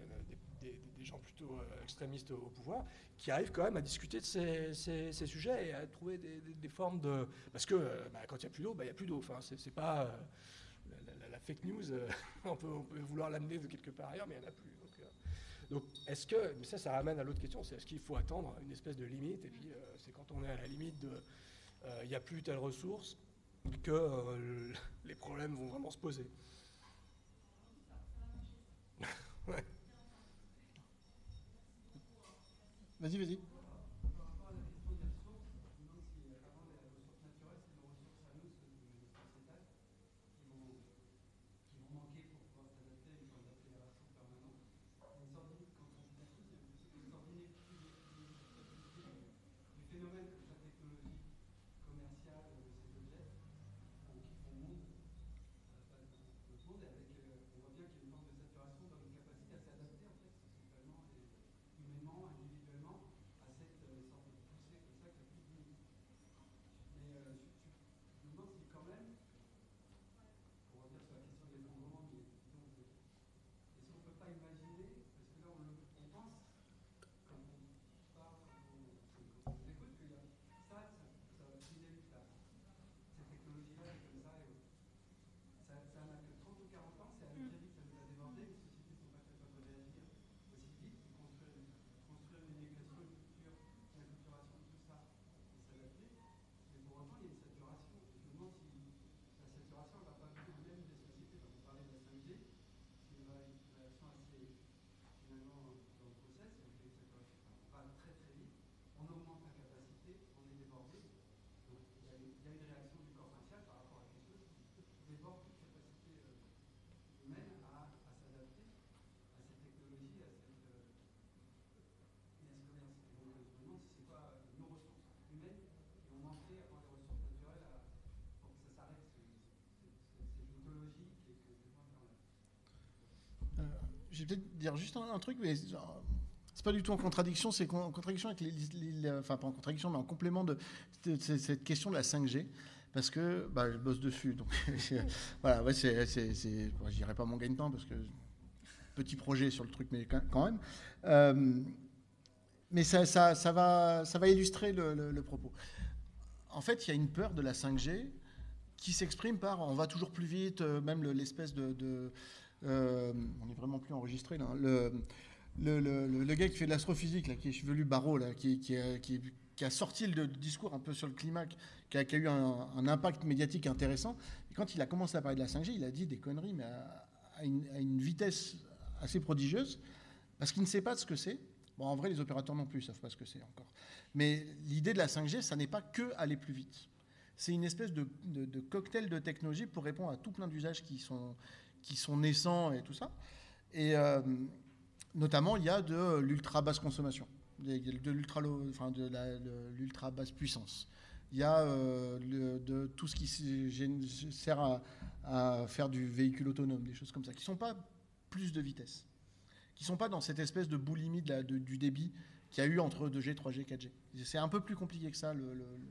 des, gens plutôt extrémistes au pouvoir, qui arrivent quand même à discuter de ces, sujets et à trouver des, formes de... Parce que bah, quand il n'y a plus d'eau, bah, il n'y a plus d'eau. Enfin, c'est pas la, fake news, on, peut, vouloir l'amener de quelque part ailleurs, mais il n'y en a plus. Donc, est-ce que, mais ça, ça ramène à l'autre question, c'est est-ce qu'il faut attendre une espèce de limite Et puis, euh, c'est quand on est à la limite de, euh, il n'y a plus telle ressource, que euh, les problèmes vont vraiment se poser. Vas-y, vas-y. Je vais peut-être dire juste un, truc, mais c'est pas du tout en contradiction, c'est en contradiction avec enfin pas en contradiction, mais en complément de, cette question de la 5G. Parce que bah, je bosse dessus. Donc voilà, ouais, c'est, je dirais pas mon gagne-pain parce que petit projet sur le truc, mais quand même. Euh, mais ça, va, ça va illustrer le, propos. En fait, il y a une peur de la 5G qui s'exprime par on va toujours plus vite, euh, même l'espèce de euh, on n'est vraiment plus enregistré là. Hein. Le, gars qui fait de l'astrophysique, qui est chevelu barreau, qui, a sorti le discours un peu sur le climat, qui a, eu un, impact médiatique intéressant. Et quand il a commencé à parler de la 5G, il a dit des conneries, mais à, une, vitesse assez prodigieuse, parce qu'il ne sait pas ce que c'est. Bon, en vrai, les opérateurs non plus ne savent pas ce que c'est encore. Mais l'idée de la 5G, ça n'est pas que aller plus vite. C'est une espèce de, de, cocktail de technologie pour répondre à tout plein d'usages qui sont, qui sont naissants et tout ça. Et euh, notamment, il y a de l'ultra basse consommation, de l'ultra enfin de l'ultra basse puissance. Il y a euh, de tout ce qui sert à, faire du véhicule autonome, des choses comme ça, qui ne sont pas plus de vitesse, qui ne sont pas dans cette espèce de boulimie de du débit qu'il y a eu entre 2G, 3G, 4G. C'est un peu plus compliqué que ça,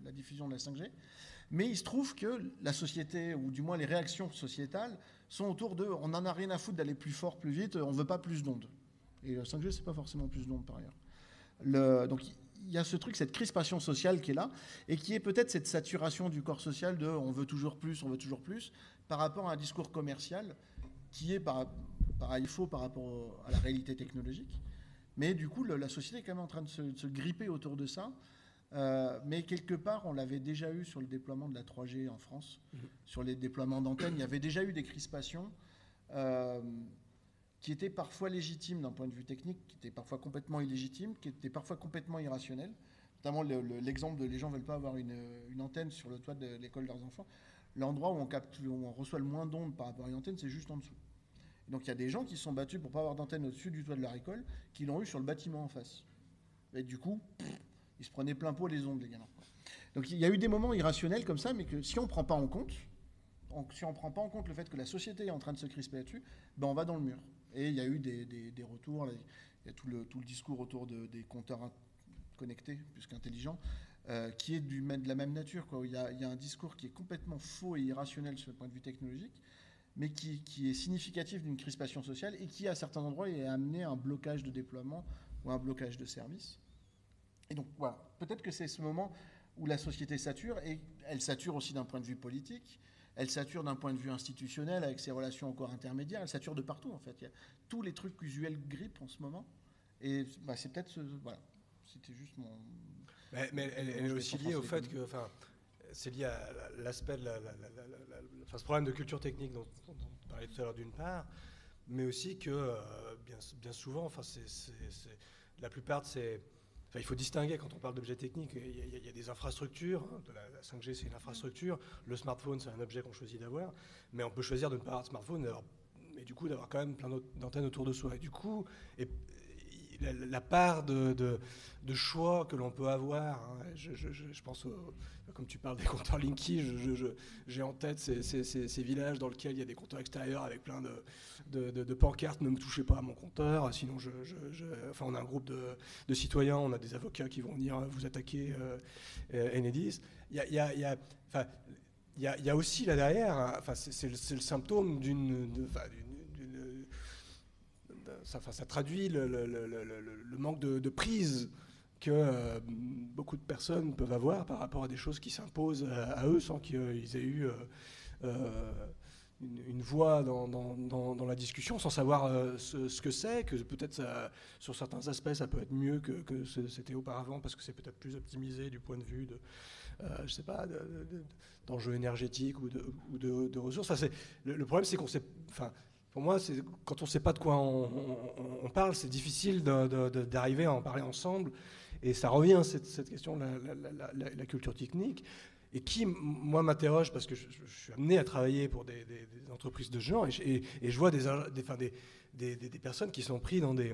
la diffusion de la 5G. Mais il se trouve que la société, ou du moins les réactions sociétales, sont autour de on n'en a rien à foutre d'aller plus fort, plus vite, on ne veut pas plus d'ondes. Et le 5G, c'est pas forcément plus d'ondes par ailleurs. Le, donc il y a ce truc, cette crispation sociale qui est là, et qui est peut-être cette saturation du corps social de on veut toujours plus, on veut toujours plus, par rapport à un discours commercial qui est par, pareil faux par rapport à la réalité technologique. Mais du coup, la société est quand même en train de se, de se gripper autour de ça. Euh, mais quelque part, on l'avait déjà eu sur le déploiement de la 3G en France, mhm. sur les déploiements d'antennes. Il y avait déjà eu des crispations euh, qui étaient parfois légitimes d'un point de vue technique, qui étaient parfois complètement illégitimes, qui étaient parfois complètement irrationnelles. Notamment l'exemple de les gens ne veulent pas avoir une, antenne sur le toit de l'école de leurs enfants. L'endroit où où on reçoit le moins d'ondes par rapport à une antenne, c'est juste en dessous. Donc il y a des gens qui se sont battus pour pas avoir d'antenne au-dessus du toit de leur école, qui l'ont eu sur le bâtiment en face. Et du coup, ils se prenaient plein pot les ondes, les gamins. Donc il y a eu des moments irrationnels comme ça, mais que si on ne prend pas en compte, si on prend pas en compte le fait que la société est en train de se crisper là-dessus, ben on va dans le mur. Et il y a eu des, retours, il y a tout le, discours autour de, des compteurs connectés, plus qu'intelligents, qui est de la même nature. Quoi, il y a un discours qui est complètement faux et irrationnel sur le point de vue technologique, mais qui, qui est significatif d'une crispation sociale et qui, à certains endroits, est amené à un blocage de déploiement ou un blocage de services. Et donc, voilà, peut-être que c'est ce moment où la société sature, et elle sature aussi d'un point de vue politique, elle sature d'un point de vue institutionnel avec ses relations encore intermédiaires, elle sature de partout en fait. Il y a tous les trucs usuels grippent en ce moment. Et bah, c'est peut-être ce. Voilà, c'était juste mon. Mais, elle, est aussi liée au fait que. Enfin, c'est lié à l'aspect de enfin, ce problème de culture technique dont, on parlait tout à l'heure d'une part, mais aussi que euh, bien, souvent, enfin, la plupart de ces il faut distinguer quand on parle d'objets techniques. Il y, a, des infrastructures. Hein, la, 5G, c'est une infrastructure. Le smartphone, c'est un objet qu'on choisit d'avoir. Mais on peut choisir de ne pas avoir de smartphone, mais du coup d'avoir quand même plein d'antennes autour de soi. Et du coup, et, la, part de, de, choix que l'on peut avoir, hein, je, pense, comme tu parles des compteurs Linky, j'ai en tête ces, ces, villages dans lesquels il y a des compteurs extérieurs avec plein de, de, pancartes, ne me touchez pas à mon compteur, sinon je, enfin on a un groupe de, citoyens, on a des avocats qui vont venir vous attaquer euh, Enedis. Il y a, y, a, y a, aussi là derrière, hein, enfin, c'est le, le, symptôme d'une ça, traduit le, manque de, de, prise que euh, beaucoup de personnes peuvent avoir par rapport à des choses qui s'imposent à, eux sans qu'ils aient eu euh, une, voix dans, la discussion sans savoir euh, ce, que c'est, que peut-être sur certains aspects ça peut être mieux que, c'était auparavant parce que c'est peut-être plus optimisé du point de vue de, euh, sais pas, d'enjeux énergétiques ou de, ou de, ressources. Le, problème c'est qu'on sait, enfin, pour moi, quand on ne sait pas de quoi on, parle, c'est difficile d'arriver à en parler ensemble. Et ça revient, cette, cette question de la, culture technique et qui, moi, m'interroge parce que je, suis amené à travailler pour des, entreprises de genre et, je vois des, personnes qui sont prises dans des,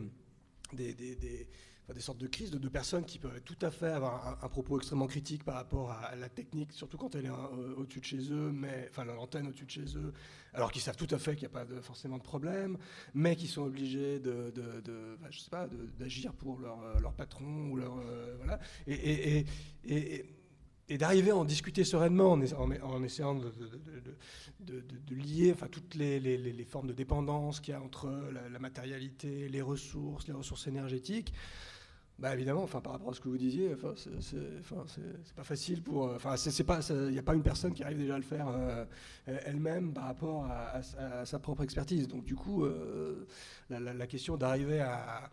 sortes de crises de, personnes qui peuvent tout à fait avoir un, propos extrêmement critique par rapport à, la technique, surtout quand elle est euh, au-dessus de chez eux, mais enfin l'antenne au-dessus de chez eux, alors qu'ils savent tout à fait qu'il n'y a pas de, forcément de problème, mais qui sont obligés de, de, je sais pas, d'agir pour leur, leur, patron ou leur euh, voilà. et, d'arriver à en discuter sereinement en, essayant de, de, lier enfin, toutes les formes de dépendance qu'il y a entre la, matérialité, les ressources, les ressources énergétiques. Bah évidemment, enfin par rapport à ce que vous disiez, enfin c'est pas facile pour, enfin c'est pas, il n'y a pas une personne qui arrive déjà à le faire euh, elle-même par rapport à, sa propre expertise. Donc du coup, euh, la, la, question d'arriver à,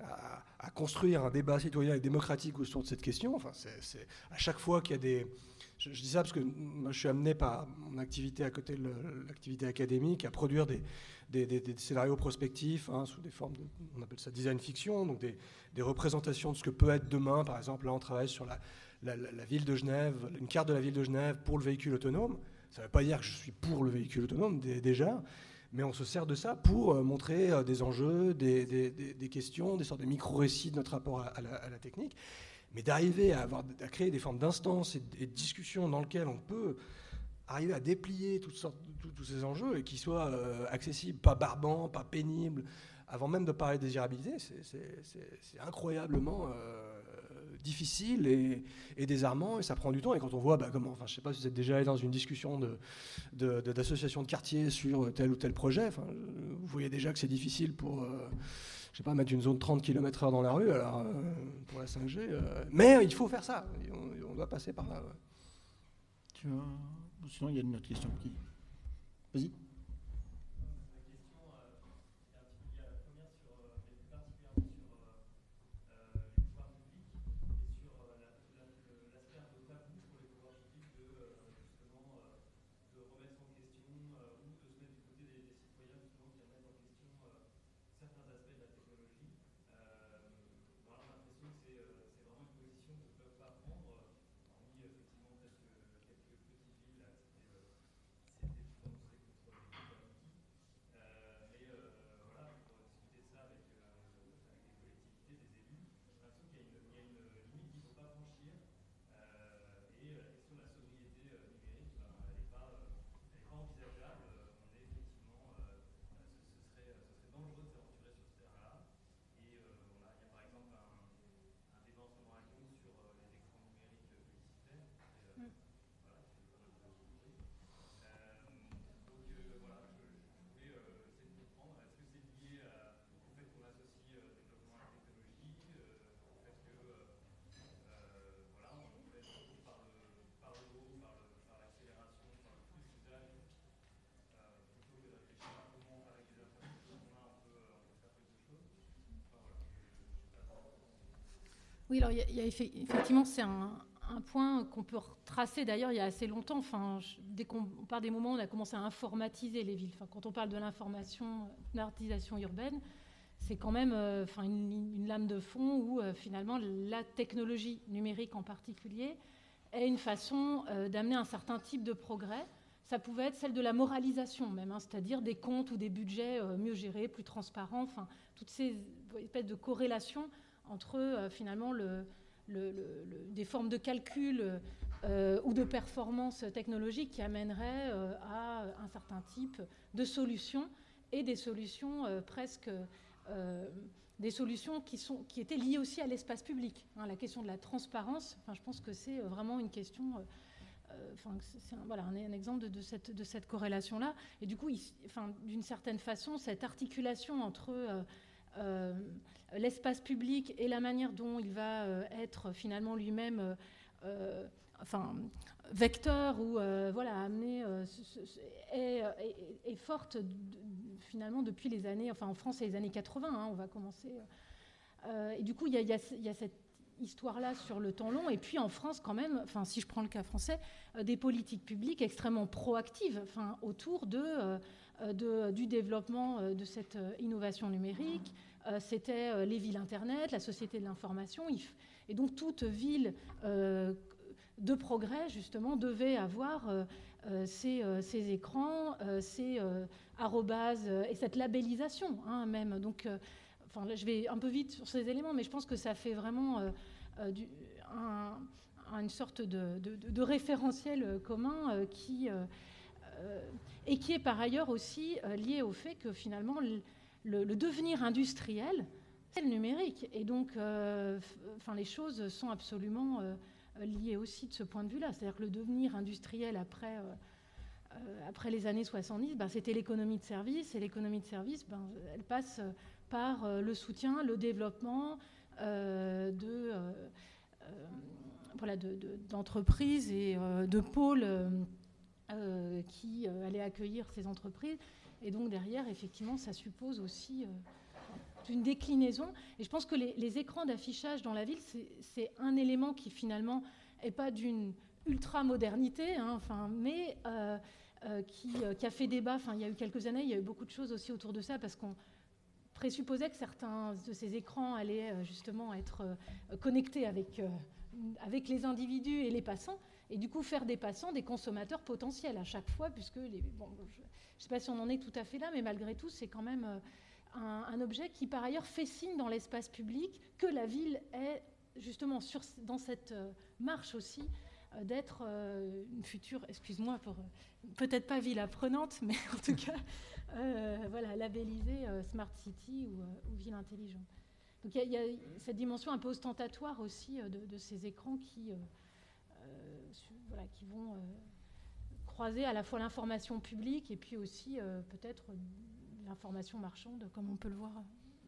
à, construire un débat citoyen et démocratique autour de cette question. Enfin, c'est à chaque fois qu'il y a des... Je, dis ça parce que je suis amené par mon activité à côté de l'activité académique à produire des, scénarios prospectifs hein, sous des formes, de, on appelle ça design fiction, donc des, représentations de ce que peut être demain. Par exemple, là, on travaille sur la, la, ville de Genève, une carte de la ville de Genève pour le véhicule autonome. Ça ne veut pas dire que je suis pour le véhicule autonome déjà, mais on se sert de ça pour euh, montrer euh, des enjeux, des, questions, des sortes de micro-récits de notre rapport à, la, technique. Mais d'arriver à, avoir, à créer des formes d'instances et, de discussions dans lesquelles on peut arriver à déplier toutes sortes, tous ces enjeux et qu'ils soient euh, accessibles, pas barbants, pas pénibles, avant même de parler de désirabilité, c'est incroyablement difficile et, désarmant et ça prend du temps. Et quand on voit bah, comment, enfin, je sais pas si vous êtes déjà allé dans une discussion d'association de, quartier sur tel ou tel projet, vous voyez déjà que c'est difficile pour, euh, je sais pas, mettre une zone 30 km/h dans la rue, alors euh, pour la 5G. Euh, mais il faut faire ça, on, doit passer par là. Sinon, il y a une autre question qui. Vas-y. Oui, alors effectivement, c'est un, point qu'on peut retracer d'ailleurs il y a assez longtemps. Enfin, dès qu'on part des moments on a commencé à informatiser les villes, enfin, quand on parle de l'information, l'artisation urbaine, c'est quand même euh, enfin, une, lame de fond où euh, finalement la technologie numérique en particulier est une façon euh, d'amener un certain type de progrès. Ça pouvait être celle de la moralisation même, hein, c'est-à-dire des comptes ou des budgets mieux gérés, plus transparents, enfin toutes ces espèces de corrélations entre finalement le, des formes de calcul ou de performance technologique qui amèneraient à un certain type de solutions et des solutions presque euh, des solutions qui, sont, qui étaient liées aussi à l'espace public. Hein, la question de la transparence, je pense que c'est euh, vraiment une question. Euh, enfin, c'est un, voilà, un, exemple de, cette, de cette corrélation-là. Et du coup, enfin, d'une certaine façon, cette articulation entre l'espace public et la manière dont il va être finalement lui-même enfin, vecteur ou voilà, amené est, forte finalement depuis les années, enfin en France, c'est les années 80, hein, on va commencer. Euh, et du coup, il y, a, cette histoire-là sur le temps long. Et puis en France, quand même, enfin, si je prends le cas français, euh, des politiques publiques extrêmement proactives enfin, autour de, euh, du développement de cette innovation numérique. C'était les villes Internet, la société de l'information. Et donc toute ville de progrès, justement, devait avoir ces, écrans, ces euh, et cette labellisation hein, même. Donc, euh, je vais un peu vite sur ces éléments, mais je pense que ça fait vraiment euh, une sorte de, référentiel commun qui, et qui est par ailleurs aussi lié au fait que finalement le, devenir industriel, c'est le numérique. Et donc, enfin, les choses sont absolument liées aussi de ce point de vue-là. C'est-à-dire que le devenir industriel après euh, après les années 70, ben, c'était l'économie de service. Et l'économie de service, ben, elle passe par euh, le soutien, le développement euh, de, voilà, d'entreprises et de pôles qui allaient accueillir ces entreprises. Et donc derrière, effectivement, ça suppose aussi une déclinaison. Et je pense que les, écrans d'affichage dans la ville, c'est un élément qui finalement n'est pas d'une ultra-modernité, hein, enfin, mais euh, euh, qui, a fait débat. Enfin, il y a eu quelques années, il y a eu beaucoup de choses aussi autour de ça parce qu'on présupposait que certains de ces écrans allaient euh, justement être connectés avec les individus et les passants, et du coup faire des passants des consommateurs potentiels à chaque fois, puisque les, bon, je ne sais pas si on en est tout à fait là, mais malgré tout, c'est quand même un, un, objet qui par ailleurs fait signe dans l'espace public que la ville est justement sur, dans cette marche aussi euh, d'être euh, une future, excuse-moi pour euh, peut-être pas ville apprenante, mais en tout cas, voilà, labellisée Smart City ou, ville intelligente. Donc il y, a cette dimension un peu ostentatoire aussi de, ces écrans qui, voilà, qui vont croiser à la fois l'information publique et puis aussi peut-être l'information marchande, comme on peut le voir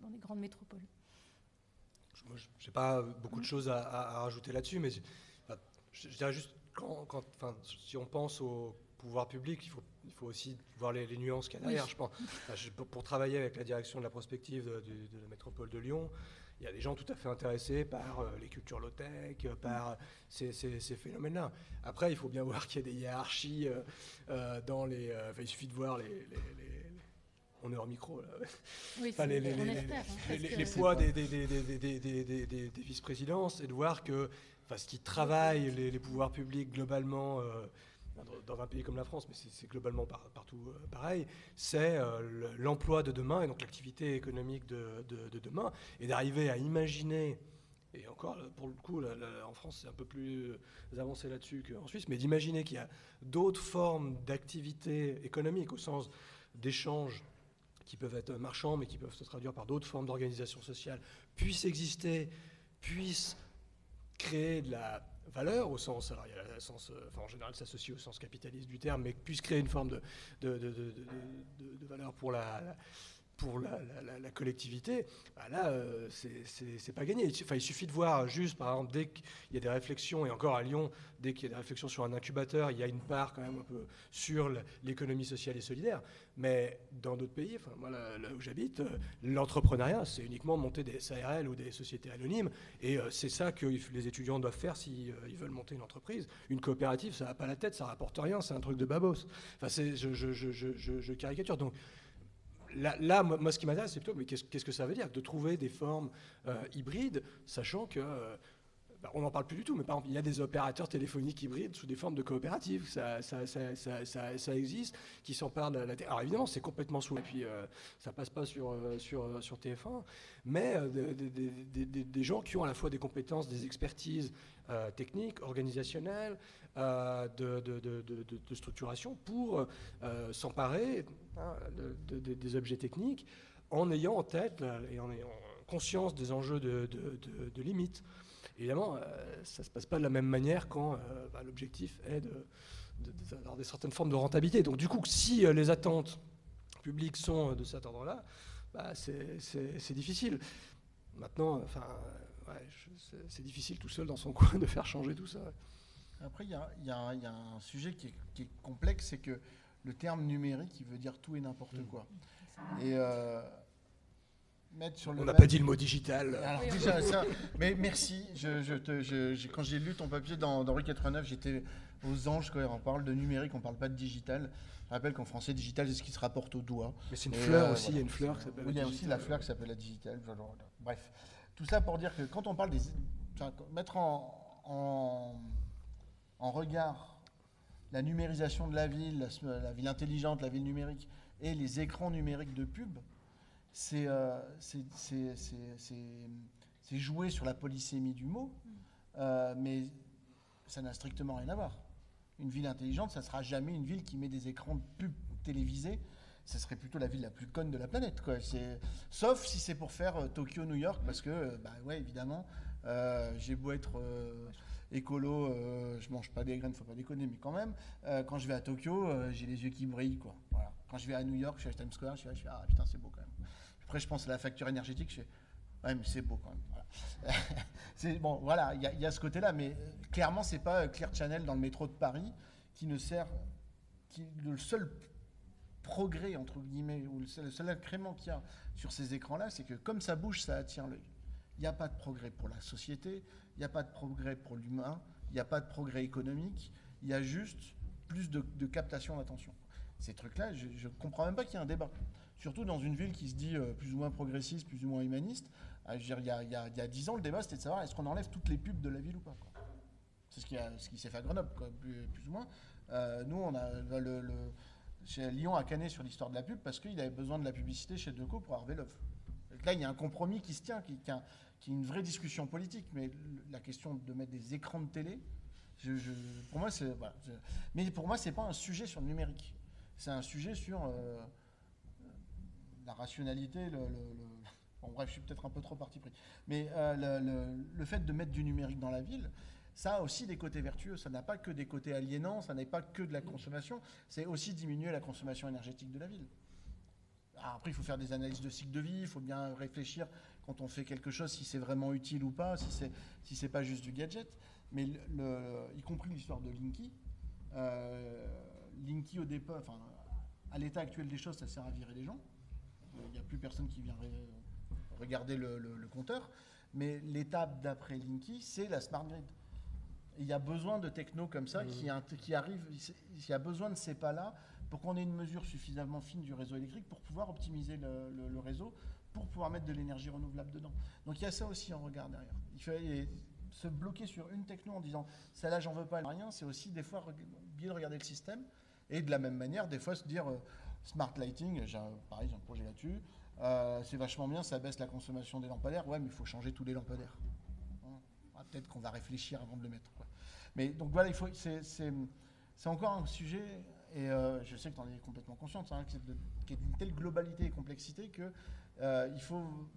dans les grandes métropoles. Je n'ai pas beaucoup de choses à, à rajouter là-dessus, mais je, dirais juste, quand, enfin, si on pense au pouvoir public, il faut, il faut aussi voir les, nuances qu'il y a derrière. Je pense, pour travailler avec la direction de la prospective de, la métropole de Lyon, il y a des gens tout à fait intéressés par euh, les cultures low-tech, par ces, phénomènes-là. Après, il faut bien voir qu'il y a des hiérarchies euh, euh, dans les. il suffit de voir les, on est hors micro là. Oui, les, les, les, poids des, des, des, des vice-présidences et de voir que ce qui travaille les, pouvoirs publics globalement euh, dans un pays comme la France, mais c'est globalement partout euh, pareil, c'est euh, l'emploi de demain et donc l'activité économique de, demain, et d'arriver à imaginer, et encore pour le coup, en France c'est un peu plus avancé là-dessus qu'en Suisse, mais d'imaginer qu'il y a d'autres formes d'activité économique au sens d'échanges qui peuvent être marchands, mais qui peuvent se traduire par d'autres formes d'organisation sociale, puissent exister, puissent créer de la valeur au sens, alors il y a le sens, euh, enfin en général s'associe au sens capitaliste du terme, mais puisse créer une forme de, de, de, valeur pour la, pour la, collectivité, bah là, euh, c'est pas gagné. Enfin, il suffit de voir juste, par exemple, dès qu'il y a des réflexions, et encore à Lyon, dès qu'il y a des réflexions sur un incubateur, il y a une part quand même un peu sur l'économie sociale et solidaire. Mais dans d'autres pays, enfin, moi, là, où j'habite, euh, l'entrepreneuriat, c'est uniquement monter des SARL ou des sociétés anonymes. Et euh, c'est ça que les étudiants doivent faire s'ils ils veulent monter une entreprise. Une coopérative, ça n'a pas la tête, ça rapporte rien, c'est un truc de babos. Enfin, je, je caricature. Donc, là, moi, ce qui m'intéresse, c'est plutôt, mais qu'est-ce que ça veut dire De trouver des formes euh, hybrides, sachant que. Euh, bah, on n'en parle plus du tout, mais par exemple, il y a des opérateurs téléphoniques hybrides sous des formes de coopératives. Ça, existe, qui s'emparent de la Alors évidemment, c'est complètement sous. Et puis, euh, ça passe pas sur, sur TF1, mais des, gens qui ont à la fois des compétences, des expertises techniques, organisationnelles, euh, de, structuration pour euh, s'emparer hein, des objets techniques en ayant en tête et en ayant conscience des enjeux de, limites. Évidemment, euh, ça ne se passe pas de la même manière quand bah, l'objectif est d'avoir des certaines formes de rentabilité. Donc du coup, si les attentes publiques sont de cet ordre-là, bah, c'est difficile. Maintenant, enfin, c'est difficile tout seul dans son coin de faire changer tout ça. Après, il y, a, un sujet qui est, complexe, c'est que le terme numérique, il veut dire tout et n'importe mm. quoi. Et euh, mettre sur le. On n'a pas dit le mot digital. mais merci. Je, quand j'ai lu ton papier dans, Rue 89, j'étais aux anges quand on parle de numérique, on parle pas de digital. Je rappelle qu'en français, digital, c'est ce qui se rapporte au doigt. Mais c'est une fleur euh, aussi, il y a une fleur qui s'appelle. Oui, il y a aussi la fleur qui s'appelle la digital. Bref, tout ça pour dire que quand on parle des. mettre en en regard la numérisation de la ville, la, ville intelligente, la ville numérique, et les écrans numériques de pub, c'est euh, jouer sur la polysémie du mot, euh, mais ça n'a strictement rien à voir. Une ville intelligente, ça ne sera jamais une ville qui met des écrans de pub télévisés. Ce serait plutôt la ville la plus conne de la planète. Quoi. Sauf si c'est pour faire euh, Tokyo-New York, parce que, bah ouais, évidemment, j'ai beau être écolo, euh, je mange pas des graines, faut pas déconner, mais quand même, euh, quand je vais à Tokyo, euh, j'ai les yeux qui brillent, quoi. Quand je vais à New York, je suis à Times Square, je suis, ah putain, c'est beau quand même. Après, je pense à la facture énergétique, je fais, ouais, mais c'est beau quand même. Voilà. bon, voilà, il y, a ce côté-là, mais clairement, c'est pas Clear Channel dans le métro de Paris qui ne sert, qui, le seul progrès, entre guillemets, ou le seul, le incrément qu'il y a sur ces écrans-là, c'est que comme ça bouge, ça attire l'œil. Il n'y a pas de progrès pour la société, il n'y a pas de progrès pour l'humain, il n'y a pas de progrès économique, il y a juste plus de, captation d'attention. Ces trucs-là, je ne comprends même pas qu'il y ait un débat. Surtout dans une ville qui se dit euh, plus ou moins progressiste, plus ou moins humaniste. Il, y a, 10 ans, le débat, c'était de savoir est-ce qu'on enlève toutes les pubs de la ville ou pas. C'est ce qui, s'est fait à Grenoble, plus, ou moins. Euh, nous, on chez Lyon a canné sur l'histoire de la pub parce qu'il avait besoin de la publicité chez Deco pour Harvey Love. Là, il y a un compromis qui se tient, qui, qui, une vraie discussion politique, mais la question de mettre des écrans de télé, pour moi, c'est, mais pour moi, c'est pas un sujet sur le numérique. C'est un sujet sur euh, la rationalité, le, bon, bref, je suis peut-être un peu trop parti pris. Mais euh, le, fait de mettre du numérique dans la ville, ça a aussi des côtés vertueux. Ça n'a pas que des côtés aliénants, ça n'est pas que de la consommation, c'est aussi diminuer la consommation énergétique de la ville. Après, il faut faire des analyses de cycle de vie, il faut bien réfléchir quand on fait quelque chose, si c'est vraiment utile ou pas, si c'est si c'est pas juste du gadget. Mais le, y compris l'histoire de Linky. Euh, Linky au départ, enfin, à l'état actuel des choses, ça sert à virer les gens. Il n'y a plus personne qui vient regarder le, compteur. Mais l'étape d'après Linky, c'est la smart grid. Il y a besoin de techno comme ça qui, mmh. qui arrivent. Il y a besoin de ces pas-là pour qu'on ait une mesure suffisamment fine du réseau électrique pour pouvoir optimiser le réseau pour pouvoir mettre de l'énergie renouvelable dedans. Donc il y a ça aussi en regard derrière. Il faut se bloquer sur une techno en disant celle-là j'en veux pas rien, c'est aussi des fois bien regarder le système et de la même manière des fois se dire euh, smart lighting, j'ai pareil j'ai un projet là-dessus, euh, c'est vachement bien, ça baisse la consommation des lampadaires, ouais mais il faut changer tous les lampadaires. Ah, peut-être qu'on va réfléchir avant de le mettre. Mais donc voilà, il faut, c'est, encore un sujet et euh, je sais que tu en es complètement consciente, hein, qu'il y a une telle globalité et complexité que euh, il faut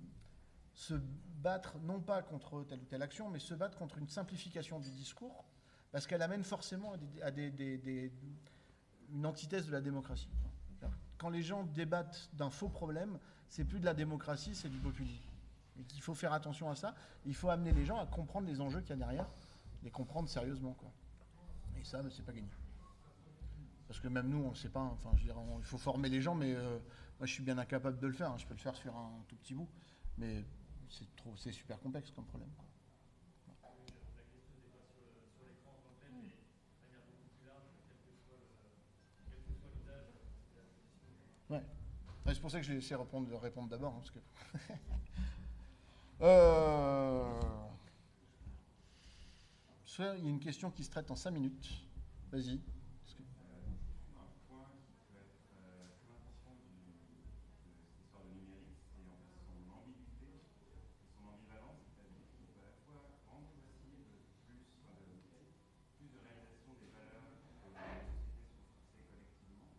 se battre non pas contre telle ou telle action, mais se battre contre une simplification du discours, parce qu'elle amène forcément à, une antithèse de la démocratie. quand les gens débattent d'un faux problème, c'est plus de la démocratie, c'est du populisme. Et qu'il faut faire attention à ça. Il faut amener les gens à comprendre les enjeux qu'il y a derrière, les comprendre sérieusement. Et ça, c'est pas gagné. Parce que même nous, on ne sait pas. Enfin, je veux dire, il faut former les gens, mais euh, moi, je suis bien incapable de le faire. hein. Je peux le faire sur un tout petit bout, mais c'est trop, c'est super complexe comme problème. quoi. Ouais. C'est pour ça que j'ai essayé de répondre, répondre d'abord. hein, que... Euh, il y a une question qui se traite en 5 minutes. Vas-y. Parce que- Un point qui peut être euh, très important du- de cette histoire de numérique, c'est en fait son ambiguïté et son ambivalence, c'est-à-dire qu'il peut à la fois rendre possible plus, enfin, de, plus de réalisation des valeurs que les sociétés sont fixées collectivement,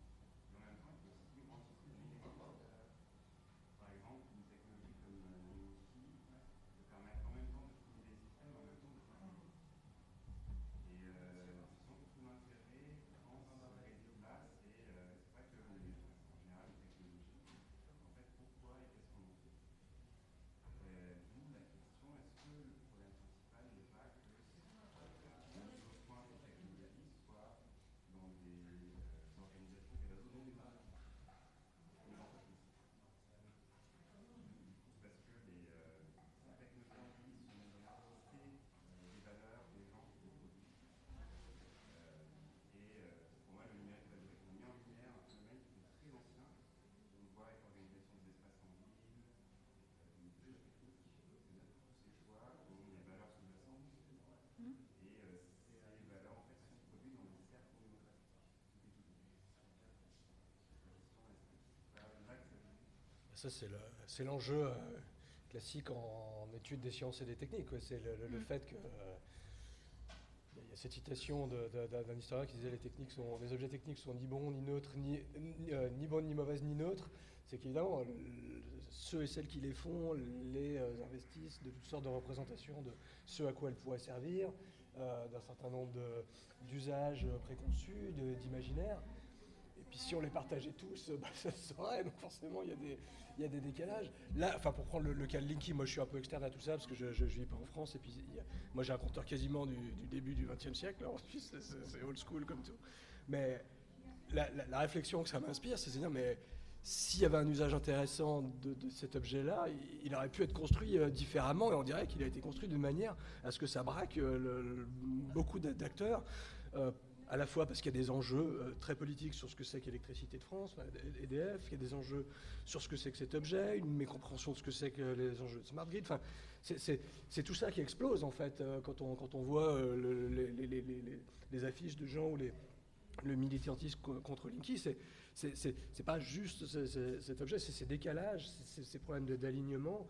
mais en même temps, il peut aussi rendre possible de limiter les valeurs. Par exemple, une technologie comme euh, Linky peut permettre en même temps de trouver des systèmes, en même temps de faire un et euh, sans tout l'intérêt dans un appareil de place, et euh, c'est pas que le numérique, en général, les technologies. En fait, pourquoi et qu'est-ce qu'on en fait Euh, D'où la question est-ce que le problème principal n'est pas que le développement des technologies soit dans des euh, organisations qui réseaux non démocratiques ou les entreprises Parce que les, euh, ces technologies sont dans la portée euh, des valeurs des gens qui les produisent. Euh, et euh, pour moi, le numérique va jouer mis en lumière un phénomène qui est très ancien. On le voit avec l'organisation des espaces en ville, euh, une très technique, c'est là tous ces choix dont les valeurs sous-jacentes. Et euh, ces valeurs, en fait, sont produites dans des cercles démocratiques. Ça, c'est le- c'est l'enjeu euh, classique en, étude des sciences et des techniques. C'est le, le- le fait que. euh, il y a cette citation d'un historien qui disait les techniques sont, les objets techniques sont ni bons ni neutres, ni, ni, euh, ni bonnes ni mauvaises ni neutres. C'est qu'évidemment, ceux et celles qui les font les euh, investissent de toutes sortes de représentations de ce à quoi elles pourraient servir, euh, d'un certain nombre d'usages préconçus, d'imaginaires. Puis si on les partageait tous, bah, ça se saurait. Donc forcément, il y a des, décalages. Là, enfin pour prendre le, cas de Linky, moi je suis un peu externe à tout ça parce que je ne vis pas en France. Et puis moi j'ai un compteur quasiment du, début du XXe siècle. En Suisse, c'est- old school comme tout. Mais la, réflexion que ça m'inspire, c'est de dire, mais s'il y avait un usage intéressant de, de cet objet-là, il, aurait pu être construit euh, différemment. Et on dirait qu'il a été construit d'une manière à ce que ça braque euh, beaucoup d'a- d'acteurs. euh, à la fois parce qu'il y a des enjeux euh, très politiques sur ce que c'est qu'Électricité de France, enfin, EDF, il y a des enjeux sur ce que c'est que cet objet, une mécompréhension de ce que c'est que les enjeux de Smart Grid. Enfin, c'est- tout ça qui explose en fait euh, quand, on, voit euh, le- les, affiches de gens ou le militantisme co- contre Linky. C'est pas juste ce- ce- cet objet, c'est ces décalages, ces problèmes d'alignement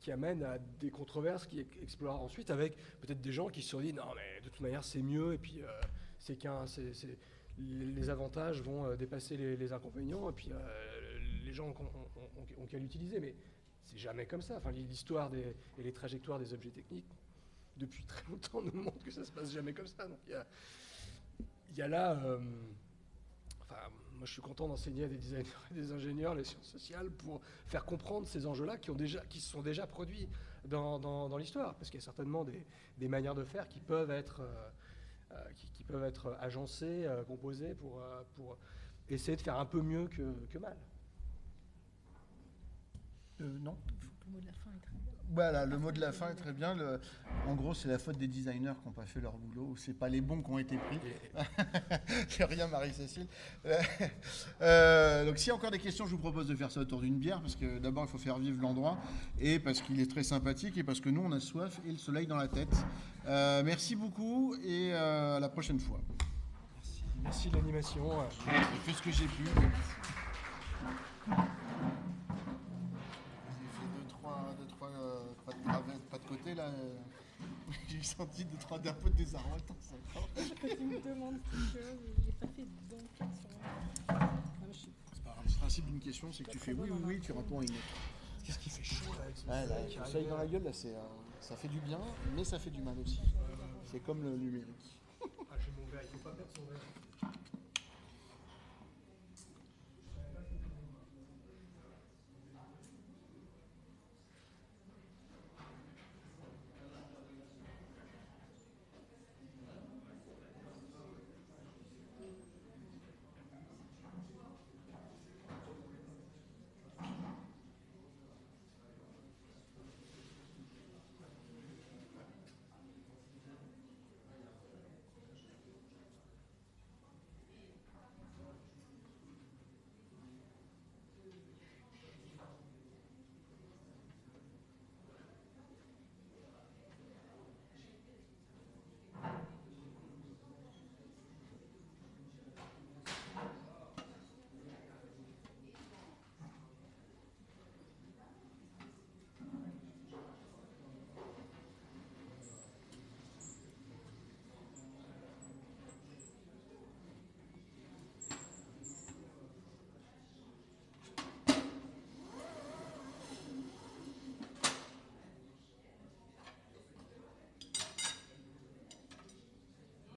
qui amènent à des controverses qui ex- explorent ensuite avec peut-être des gens qui se sont dit non mais de toute manière c'est mieux et puis c'est qu'un les avantages vont euh, dépasser les, inconvénients et puis euh, les gens ont, qu'à l'utiliser. Mais c'est jamais comme ça. Enfin l'histoire et les trajectoires des objets techniques depuis très longtemps nous montrent que ça se passe jamais comme ça. Il y a, là euh, enfin moi je suis content d'enseigner à des designers et des ingénieurs les sciences sociales pour faire comprendre ces enjeux-là qui, ont déjà, qui se sont déjà produits dans, l'histoire, parce qu'il y a certainement des, manières de faire qui peuvent être, qui, qui peuvent être agencées, euh, composées pour, euh, pour essayer de faire un peu mieux que, que mal. Euh, non Le mot de la fin est. Voilà, le mot de la fin est très bien. Le- en gros, c'est la faute des designers qui n'ont pas fait leur boulot, ou c'est pas les bons qui ont été pris. C'est rien, Marie-Cécile. Euh, euh, donc, s'il y a encore des questions, je vous propose de faire ça autour d'une bière, parce que d'abord, il faut faire vivre l'endroit, et parce qu'il est très sympathique, et parce que nous, on a soif et le soleil dans la tête. Euh, merci beaucoup, et euh, à la prochaine fois. Merci, merci de l'animation. J'ai fait ce que j'ai pu. J'ai fait deux, trois, deux, trois euh, pas, de travers, pas de côté, là. euh, J'ai senti deux, trois d'un peu de désarroi. Attends. Quand il me demande quelque chose, j'ai pas fait d'enquête sur moi. Je C'est pas grave. Le principe d'une question, c'est que tu fais oui, oui, oui, tu réponds à une autre. Qu'est-ce qui fait chaud là avec ce Ouais, là, soleil dans la gueule, là, c'est, euh, ça fait du bien, mais ça fait du mal aussi. C'est comme le numérique. Ah, j'ai mon verre, il faut pas perdre son verre.